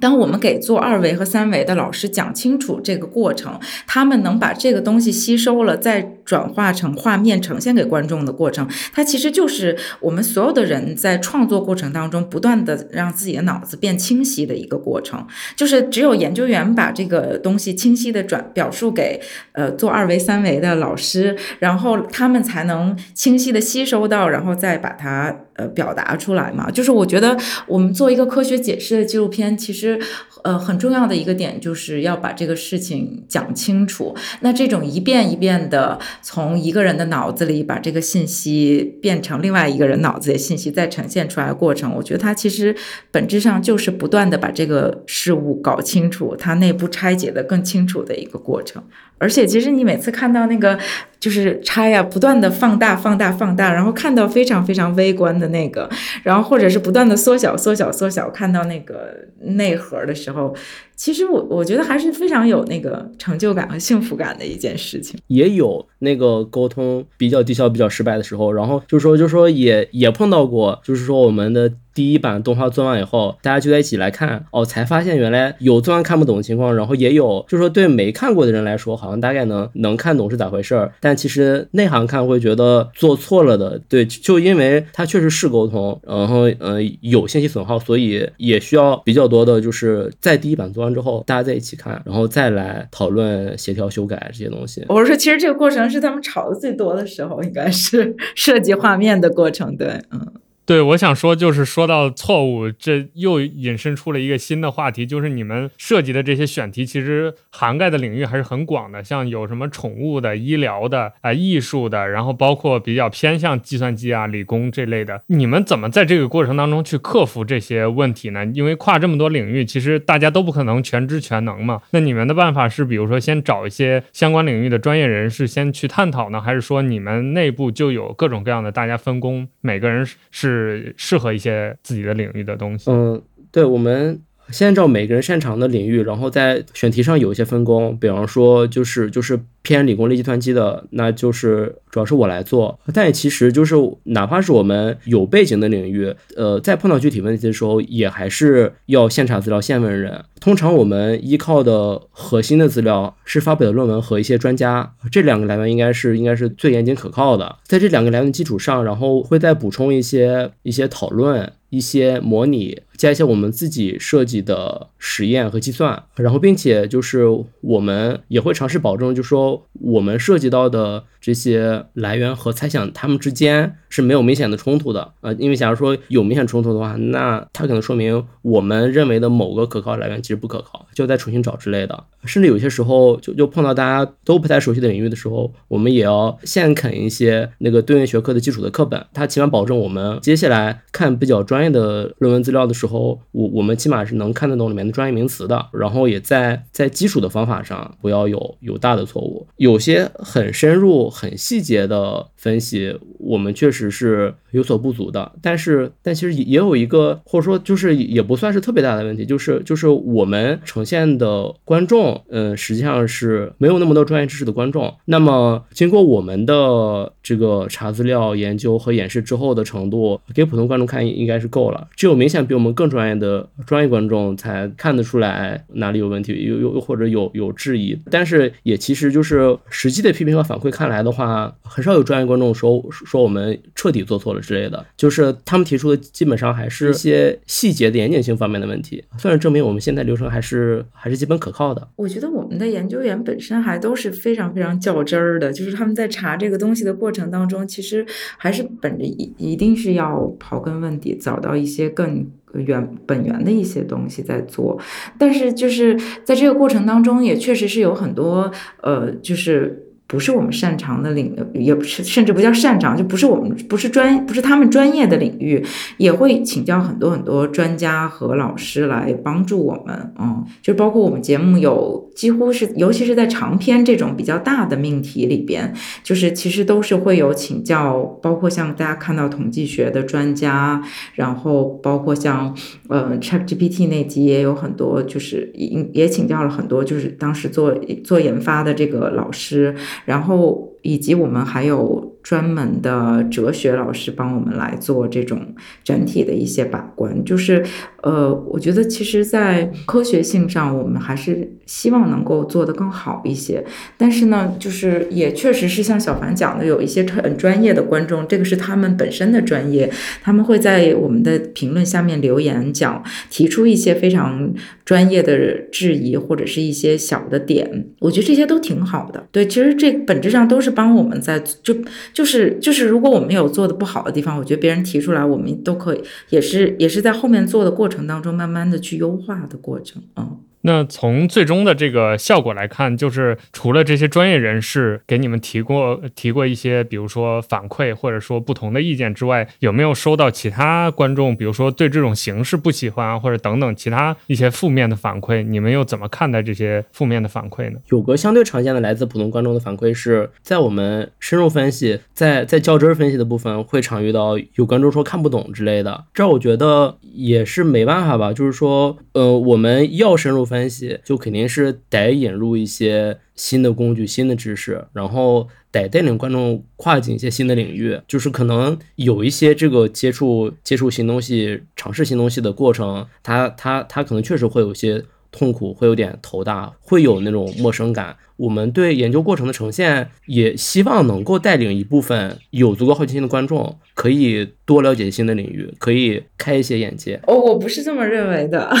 [SPEAKER 2] 当我们给做二维和三维的老师讲清楚这个过程，他们能把这个东西吸收了，再转化成画面呈现给观众的过程，它其实就是我们所有的人在创作过程当中不断的让自己的脑子变清晰的一个过程。就是只有研究员把这个东西清晰的转表述给呃做二维三维的老师，然后他们才能清晰的吸收到，然后再把它。呃，表达出来嘛，就是我觉得我们做一个科学解释的纪录片，其实呃很重要的一个点就是要把这个事情讲清楚。那这种一遍一遍的从一个人的脑子里把这个信息变成另外一个人脑子里信息再呈现出来的过程，我觉得它其实本质上就是不断的把这个事物搞清楚，它内部拆解的更清楚的一个过程。而且其实你每次看到那个。就是拆呀，不断的放大、放大、放大，然后看到非常非常微观的那个，然后或者是不断的缩小、缩小、缩小，看到那个内核的时候。其实我我觉得还是非常有那个成就感和幸福感的一件事情，
[SPEAKER 3] 也有那个沟通比较低效、比较失败的时候，然后就说就说也也碰到过，就是说我们的第一版动画做完以后，大家聚在一起来看，哦，才发现原来有做完看不懂的情况，然后也有就是说对没看过的人来说，好像大概能能看懂是咋回事儿，但其实内行看会觉得做错了的，对，就因为它确实是沟通，然后呃有信息损耗，所以也需要比较多的，就是在第一版做完。之后大家在一起看，然后再来讨论协调修改这些东西。
[SPEAKER 2] 我是说，其实这个过程是他们吵的最多的时候，应该是 (laughs) 设计画面的过程。对，嗯。
[SPEAKER 1] 对，我想说，就是说到错误，这又引申出了一个新的话题，就是你们涉及的这些选题，其实涵盖的领域还是很广的，像有什么宠物的、医疗的、啊艺术的，然后包括比较偏向计算机啊、理工这类的。你们怎么在这个过程当中去克服这些问题呢？因为跨这么多领域，其实大家都不可能全知全能嘛。那你们的办法是，比如说先找一些相关领域的专业人士先去探讨呢，还是说你们内部就有各种各样的大家分工，每个人是？是适合一些自己的领域的东西。
[SPEAKER 3] 嗯，对，我们先按照每个人擅长的领域，然后在选题上有一些分工。比方说，就是就是偏理工类计算机的，那就是主要是我来做。但也其实就是哪怕是我们有背景的领域，呃，在碰到具体问题的时候，也还是要现查资料、现问人。通常我们依靠的核心的资料是发表的论文和一些专家，这两个来源应该是应该是最严谨可靠的。在这两个来源基础上，然后会再补充一些一些讨论、一些模拟，加一些我们自己设计的实验和计算。然后并且就是我们也会尝试保证，就说我们涉及到的这些来源和猜想，它们之间是没有明显的冲突的。呃，因为假如说有明显冲突的话，那它可能说明我们认为的某个可靠来源。其实不可靠，就再重新找之类的。甚至有些时候，就就碰到大家都不太熟悉的领域的时候，我们也要现啃一些那个对应学科的基础的课本。它起码保证我们接下来看比较专业的论文资料的时候，我我们起码是能看得懂里面的专业名词的。然后也在在基础的方法上不要有有大的错误。有些很深入、很细节。的分析，我们确实是有所不足的。但是，但其实也有一个，或者说就是也不算是特别大的问题，就是就是我们呈现的观众，嗯，实际上是没有那么多专业知识的观众。那么，经过我们的这个查资料、研究和演示之后的程度，给普通观众看应该是够了。只有明显比我们更专业的专业观众才看得出来哪里有问题，又又又或者有有质疑。但是也其实就是实际的批评和反馈看来的话，很少有专业观众说说我们彻底做错了之类的。就是他们提出的基本上还是一些细节的严谨性方面的问题，算是证明我们现在流程还是还是基本可靠的。
[SPEAKER 2] 我觉得我们的研究员本身还都是非常非常较真儿的，就是他们在查这个东西的过程当中，其实还是本着一一定是要刨根问底，找到一些更。原本源的一些东西在做，但是就是在这个过程当中，也确实是有很多呃，就是。不是我们擅长的领域，也不是甚至不叫擅长，就不是我们不是专不是他们专业的领域，也会请教很多很多专家和老师来帮助我们。嗯，就包括我们节目有几乎是，尤其是在长篇这种比较大的命题里边，就是其实都是会有请教，包括像大家看到统计学的专家，然后包括像呃 ChatGPT 那集也有很多，就是也也请教了很多，就是当时做做研发的这个老师。然后，以及我们还有。专门的哲学老师帮我们来做这种整体的一些把关，就是呃，我觉得其实，在科学性上，我们还是希望能够做得更好一些。但是呢，就是也确实是像小凡讲的，有一些很专业的观众，这个是他们本身的专业，他们会在我们的评论下面留言讲，提出一些非常专业的质疑或者是一些小的点，我觉得这些都挺好的。对，其实这本质上都是帮我们在就。就是就是，如果我们有做的不好的地方，我觉得别人提出来，我们都可以，也是也是在后面做的过程当中，慢慢的去优化的过程，嗯。
[SPEAKER 1] 那从最终的这个效果来看，就是除了这些专业人士给你们提过提过一些，比如说反馈或者说不同的意见之外，有没有收到其他观众，比如说对这种形式不喜欢或者等等其他一些负面的反馈？你们又怎么看待这些负面的反馈呢？
[SPEAKER 3] 有个相对常见的来自普通观众的反馈是在我们深入分析，在在较真儿分析的部分会常遇到有观众说看不懂之类的，这我觉得也是没办法吧，就是说，呃，我们要深入。分析就肯定是得引入一些新的工具、新的知识，然后得带领观众跨进一些新的领域。就是可能有一些这个接触、接触新东西、尝试新东西的过程，他他他可能确实会有些痛苦，会有点头大，会有那种陌生感。我们对研究过程的呈现，也希望能够带领一部分有足够好奇心的观众，可以多了解新的领域，可以开一些眼界。
[SPEAKER 2] 哦，我不是这么认为的。(laughs)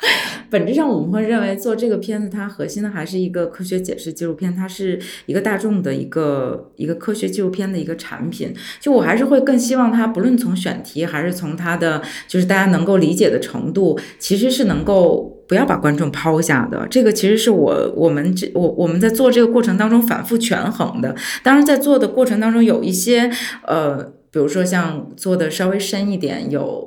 [SPEAKER 2] (laughs) 本质上，我们会认为做这个片子，它核心的还是一个科学解释纪录片，它是一个大众的一个一个科学纪录片的一个产品。就我还是会更希望它，不论从选题还是从它的就是大家能够理解的程度，其实是能够不要把观众抛下的。这个其实是我我们这我我们在做这个过程当中反复权衡的。当然，在做的过程当中有一些呃。比如说像做的稍微深一点，有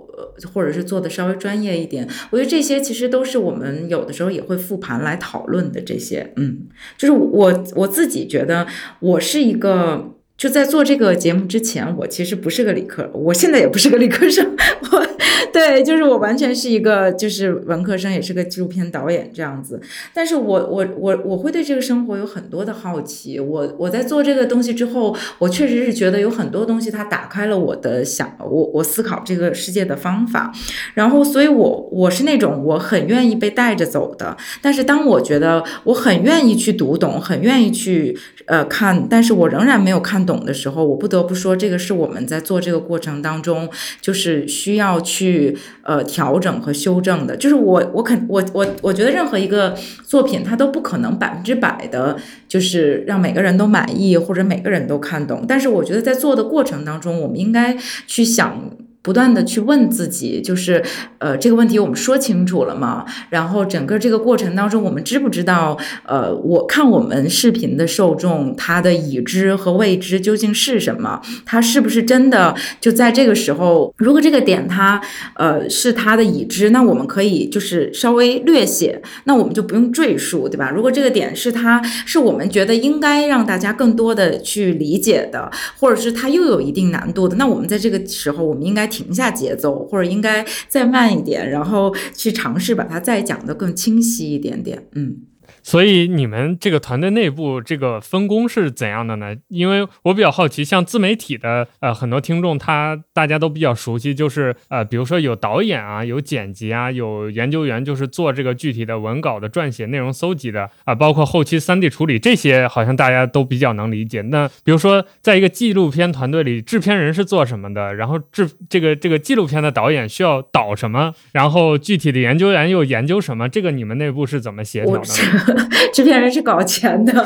[SPEAKER 2] 或者是做的稍微专业一点，我觉得这些其实都是我们有的时候也会复盘来讨论的。这些，嗯，就是我我自己觉得，我是一个就在做这个节目之前，我其实不是个理科，我现在也不是个理科生，(laughs) 我。对，就是我完全是一个就是文科生，也是个纪录片导演这样子。但是我我我我会对这个生活有很多的好奇。我我在做这个东西之后，我确实是觉得有很多东西它打开了我的想我我思考这个世界的方法。然后，所以我我是那种我很愿意被带着走的。但是当我觉得我很愿意去读懂，很愿意去呃看，但是我仍然没有看懂懂的时候，我不得不说，这个是我们在做这个过程当中，就是需要去。呃，调整和修正的，就是我，我肯，我，我，我觉得任何一个作品，它都不可能百分之百的，就是让每个人都满意或者每个人都看懂。但是，我觉得在做的过程当中，我们应该去想。不断的去问自己，就是呃这个问题我们说清楚了吗？然后整个这个过程当中，我们知不知道呃我看我们视频的受众他的已知和未知究竟是什么？他是不是真的就在这个时候？如果这个点他呃是他的已知，那我们可以就是稍微略写，那我们就不用赘述，对吧？如果这个点是他是我们觉得应该让大家更多的去理解的，或者是他又有一定难度的，那我们在这个时候我们应该停下节奏，或者应该再慢一点，然后去尝试把它再讲得更清晰一点点，嗯。
[SPEAKER 1] 所以你们这个团队内部这个分工是怎样的呢？因为我比较好奇，像自媒体的呃很多听众，他大家都比较熟悉，就是呃比如说有导演啊，有剪辑啊，有研究员，就是做这个具体的文稿的撰写、内容搜集的啊，包括后期 3D 处理这些，好像大家都比较能理解。那比如说在一个纪录片团队里，制片人是做什么的？然后制这个这个纪录片的导演需要导什么？然后具体的研究员又研究什么？这个你们内部是怎么协调的？
[SPEAKER 2] 制片人是搞钱的。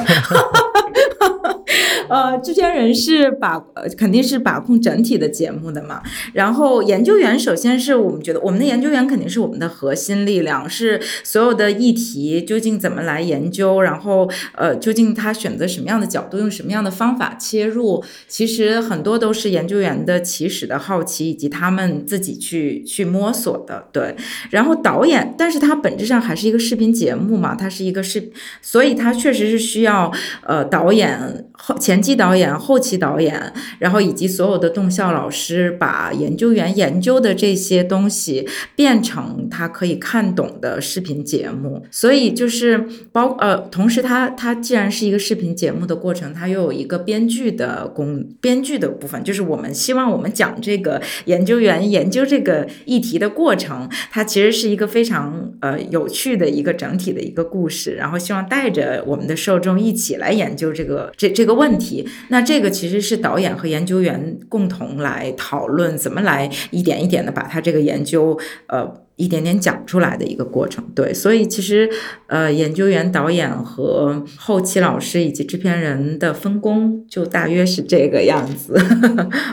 [SPEAKER 2] 呃，制片人是把呃肯定是把控整体的节目的嘛。然后研究员首先是我们觉得我们的研究员肯定是我们的核心力量，是所有的议题究竟怎么来研究，然后呃究竟他选择什么样的角度，用什么样的方法切入，其实很多都是研究员的起始的好奇以及他们自己去去摸索的。对，然后导演，但是他本质上还是一个视频节目嘛，它是一个视，所以他确实是需要呃导演后前。前期导演、后期导演，然后以及所有的动效老师，把研究员研究的这些东西变成他可以看懂的视频节目。所以就是包呃，同时他他既然是一个视频节目的过程，它又有一个编剧的工编剧的部分，就是我们希望我们讲这个研究员研究这个议题的过程，它其实是一个非常呃有趣的一个整体的一个故事，然后希望带着我们的受众一起来研究这个这这个问题。题那这个其实是导演和研究员共同来讨论，怎么来一点一点的把他这个研究，呃。一点点讲出来的一个过程，对，所以其实，呃，研究员、导演和后期老师以及制片人的分工就大约是这个样子。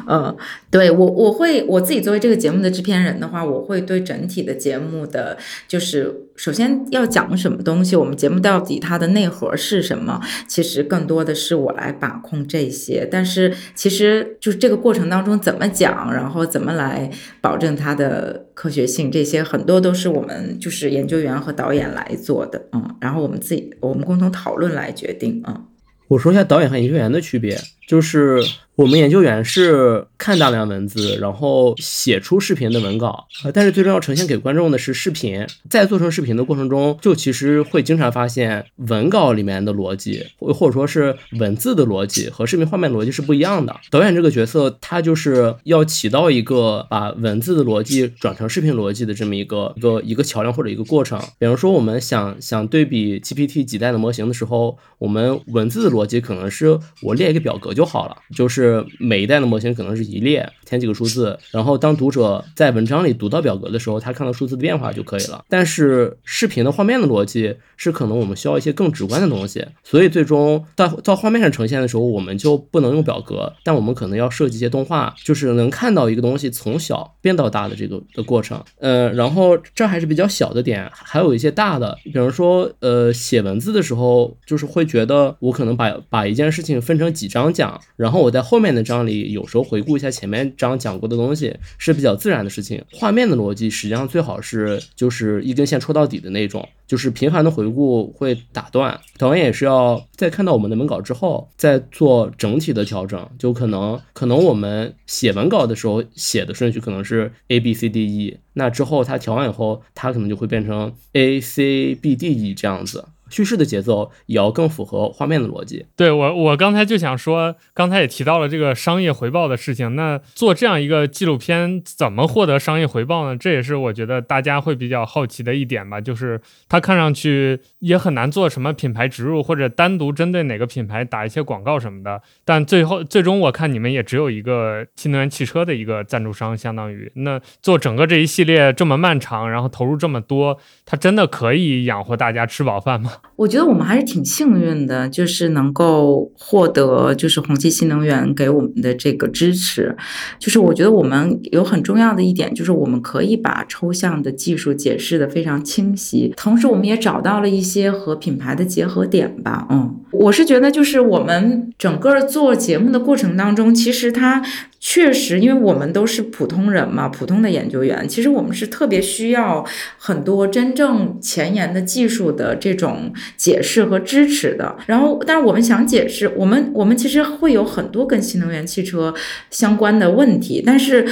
[SPEAKER 2] 嗯，(laughs) 对我，我会我自己作为这个节目的制片人的话，我会对整体的节目的，就是首先要讲什么东西，我们节目到底它的内核是什么，其实更多的是我来把控这些。但是其实就是这个过程当中怎么讲，然后怎么来保证它的科学性，这些。很多都是我们就是研究员和导演来做的，嗯，然后我们自己我们共同讨论来决定，嗯。
[SPEAKER 3] 我说一下导演和研究员的区别，就是。我们研究员是看大量文字，然后写出视频的文稿，呃，但是最终要呈现给观众的是视频。在做成视频的过程中，就其实会经常发现文稿里面的逻辑，或或者说是文字的逻辑和视频画面逻辑是不一样的。导演这个角色，他就是要起到一个把文字的逻辑转成视频逻辑的这么一个一个一个桥梁或者一个过程。比方说，我们想想对比 GPT 几代的模型的时候，我们文字的逻辑可能是我列一个表格就就好了，就是。是每一代的模型可能是一列填几个数字，然后当读者在文章里读到表格的时候，他看到数字的变化就可以了。但是视频的画面的逻辑是可能我们需要一些更直观的东西，所以最终到到画面上呈现的时候，我们就不能用表格，但我们可能要设计一些动画，就是能看到一个东西从小变到大的这个的过程。呃，然后这还是比较小的点，还有一些大的，比如说呃写文字的时候，就是会觉得我可能把把一件事情分成几章讲，讲然后我在。后面的章里，有时候回顾一下前面章讲过的东西是比较自然的事情。画面的逻辑实际上最好是就是一根线戳到底的那种，就是频繁的回顾会打断。导演也是要在看到我们的文稿之后，再做整体的调整。就可能可能我们写文稿的时候写的顺序可能是 A B C D E，那之后他调完以后，他可能就会变成 A C B D E 这样子。叙事的节奏也要更符合画面的逻辑。
[SPEAKER 1] 对我，我刚才就想说，刚才也提到了这个商业回报的事情。那做这样一个纪录片，怎么获得商业回报呢？这也是我觉得大家会比较好奇的一点吧。就是它看上去也很难做什么品牌植入，或者单独针对哪个品牌打一些广告什么的。但最后最终，我看你们也只有一个新能源汽车的一个赞助商，相当于那做整个这一系列这么漫长，然后投入这么多，它真的可以养活大家吃饱饭吗？
[SPEAKER 2] 我觉得我们还是挺幸运的，就是能够获得就是红旗新能源给我们的这个支持。就是我觉得我们有很重要的一点，就是我们可以把抽象的技术解释的非常清晰，同时我们也找到了一些和品牌的结合点吧。嗯，我是觉得就是我们整个做节目的过程当中，其实它。确实，因为我们都是普通人嘛，普通的研究员，其实我们是特别需要很多真正前沿的技术的这种解释和支持的。然后，但是我们想解释，我们我们其实会有很多跟新能源汽车相关的问题，但是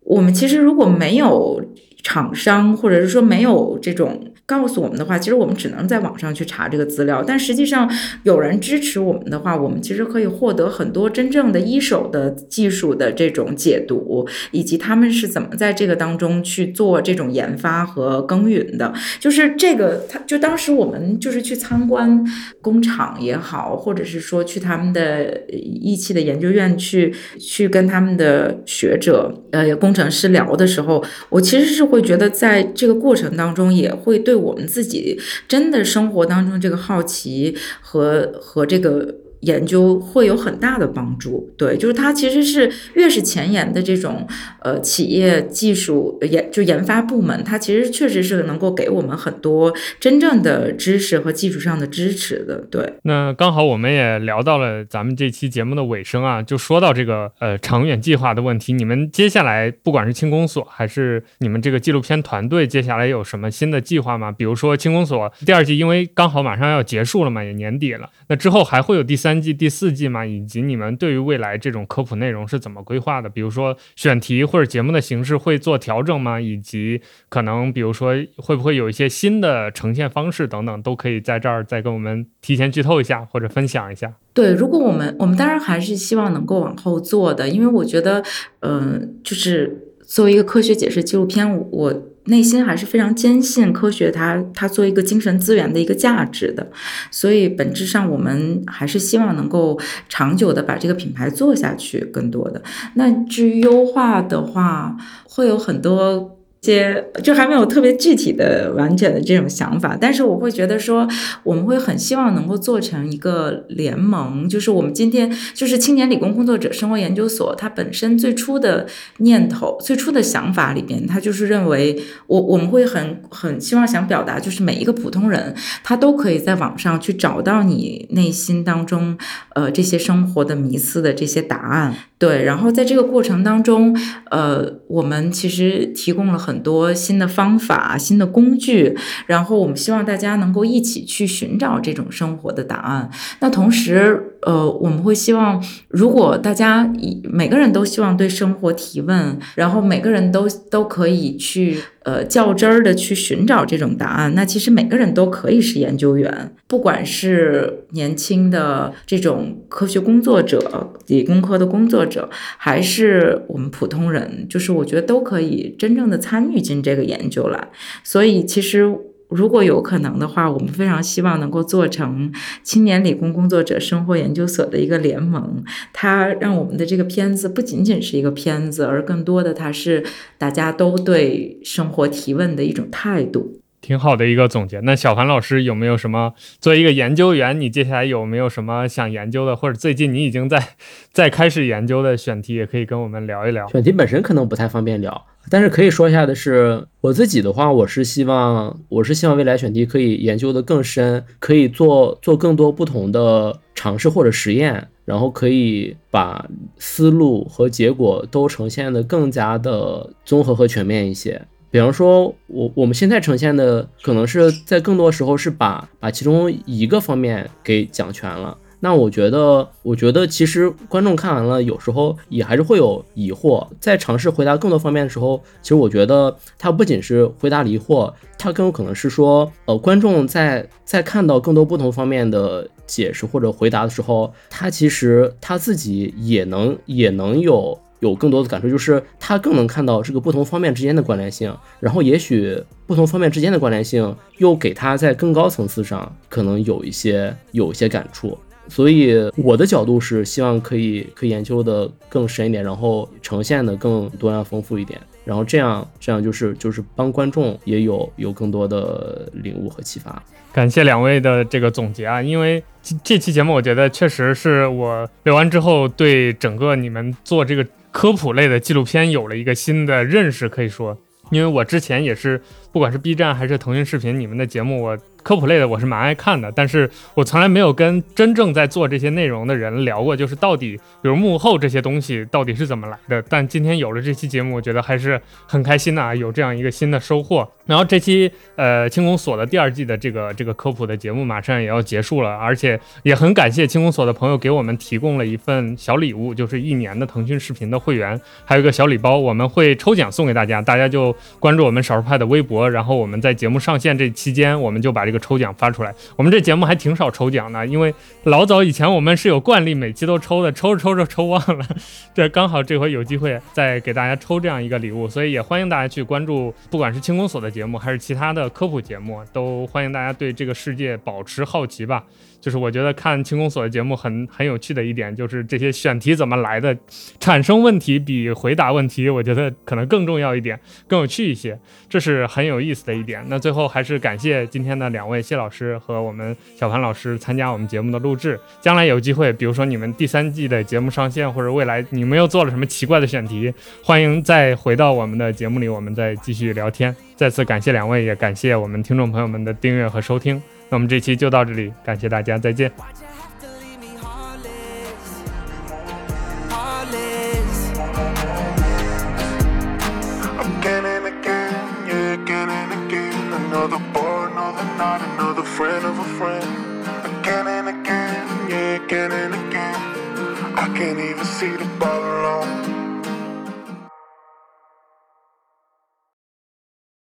[SPEAKER 2] 我们其实如果没有厂商，或者是说没有这种。告诉我们的话，其实我们只能在网上去查这个资料。但实际上，有人支持我们的话，我们其实可以获得很多真正的一手的技术的这种解读，以及他们是怎么在这个当中去做这种研发和耕耘的。就是这个，他就当时我们就是去参观工厂也好，或者是说去他们的仪器的研究院去去跟他们的学者呃工程师聊的时候，我其实是会觉得在这个过程当中也会对。对我们自己真的生活当中这个好奇和和这个。研究会有很大的帮助，对，就是它其实是越是前沿的这种呃企业技术研就研发部门，它其实确实是能够给我们很多真正的知识和技术上的支持的，对。
[SPEAKER 1] 那刚好我们也聊到了咱们这期节目的尾声啊，就说到这个呃长远计划的问题，你们接下来不管是轻工所还是你们这个纪录片团队，接下来有什么新的计划吗？比如说轻工所第二季，因为刚好马上要结束了嘛，也年底了，那之后还会有第三。三季第四季嘛，以及你们对于未来这种科普内容是怎么规划的？比如说选题或者节目的形式会做调整吗？以及可能比如说会不会有一些新的呈现方式等等，都可以在这儿再跟我们提前剧透一下或者分享一下。
[SPEAKER 2] 对，如果我们我们当然还是希望能够往后做的，因为我觉得，嗯，就是作为一个科学解释纪录片，我。内心还是非常坚信科学，它它作为一个精神资源的一个价值的，所以本质上我们还是希望能够长久的把这个品牌做下去，更多的。那至于优化的话，会有很多。些就还没有特别具体的完整的这种想法，但是我会觉得说，我们会很希望能够做成一个联盟，就是我们今天就是青年理工工作者生活研究所，它本身最初的念头、最初的想法里边，它就是认为我我们会很很希望想表达，就是每一个普通人他都可以在网上去找到你内心当中呃这些生活的迷思的这些答案。对，然后在这个过程当中，呃，我们其实提供了很很多新的方法、新的工具，然后我们希望大家能够一起去寻找这种生活的答案。那同时，呃，我们会希望，如果大家每个人都希望对生活提问，然后每个人都都可以去。呃，较真儿的去寻找这种答案，那其实每个人都可以是研究员，不管是年轻的这种科学工作者、理工科的工作者，还是我们普通人，就是我觉得都可以真正的参与进这个研究来。所以其实。如果有可能的话，我们非常希望能够做成青年理工工作者生活研究所的一个联盟。它让我们的这个片子不仅仅是一个片子，而更多的它是大家都对生活提问的一种态度。
[SPEAKER 1] 挺好的一个总结。那小凡老师有没有什么作为一个研究员，你接下来有没有什么想研究的，或者最近你已经在在开始研究的选题，也可以跟我们聊一聊。
[SPEAKER 3] 选题本身可能不太方便聊，但是可以说一下的是，我自己的话，我是希望我是希望未来选题可以研究的更深，可以做做更多不同的尝试或者实验，然后可以把思路和结果都呈现的更加的综合和全面一些。比方说，我我们现在呈现的可能是在更多时候是把把其中一个方面给讲全了。那我觉得，我觉得其实观众看完了，有时候也还是会有疑惑。在尝试回答更多方面的时候，其实我觉得他不仅是回答疑惑，他更有可能是说，呃，观众在在看到更多不同方面的解释或者回答的时候，他其实他自己也能也能有。有更多的感受，就是他更能看到这个不同方面之间的关联性，然后也许不同方面之间的关联性又给他在更高层次上可能有一些有一些感触。所以我的角度是希望可以可以研究的更深一点，然后呈现的更多样丰富一点。然后这样这样就是就是帮观众也有有更多的领悟和启发。
[SPEAKER 1] 感谢两位的这个总结啊，因为这这期节目我觉得确实是我聊完之后对整个你们做这个科普类的纪录片有了一个新的认识，可以说，因为我之前也是不管是 B 站还是腾讯视频，你们的节目我。科普类的我是蛮爱看的，但是我从来没有跟真正在做这些内容的人聊过，就是到底比如幕后这些东西到底是怎么来的。但今天有了这期节目，我觉得还是很开心的啊，有这样一个新的收获。然后这期呃轻工所的第二季的这个这个科普的节目马上也要结束了，而且也很感谢轻工所的朋友给我们提供了一份小礼物，就是一年的腾讯视频的会员，还有一个小礼包，我们会抽奖送给大家，大家就关注我们少数派的微博，然后我们在节目上线这期间，我们就把这个。抽奖发出来，我们这节目还挺少抽奖的，因为老早以前我们是有惯例，每期都抽的，抽着抽着抽忘了，这刚好这回有机会再给大家抽这样一个礼物，所以也欢迎大家去关注，不管是轻工所的节目还是其他的科普节目，都欢迎大家对这个世界保持好奇吧。就是我觉得看轻工所的节目很很有趣的一点，就是这些选题怎么来的，产生问题比回答问题，我觉得可能更重要一点，更有趣一些，这是很有意思的一点。那最后还是感谢今天的两位谢老师和我们小潘老师参加我们节目的录制。将来有机会，比如说你们第三季的节目上线，或者未来你们又做了什么奇怪的选题，欢迎再回到我们的节目里，我们再继续聊天。再次感谢两位，也感谢我们听众朋友们的订阅和收听。那我们这期就到这里，感谢大家，再见。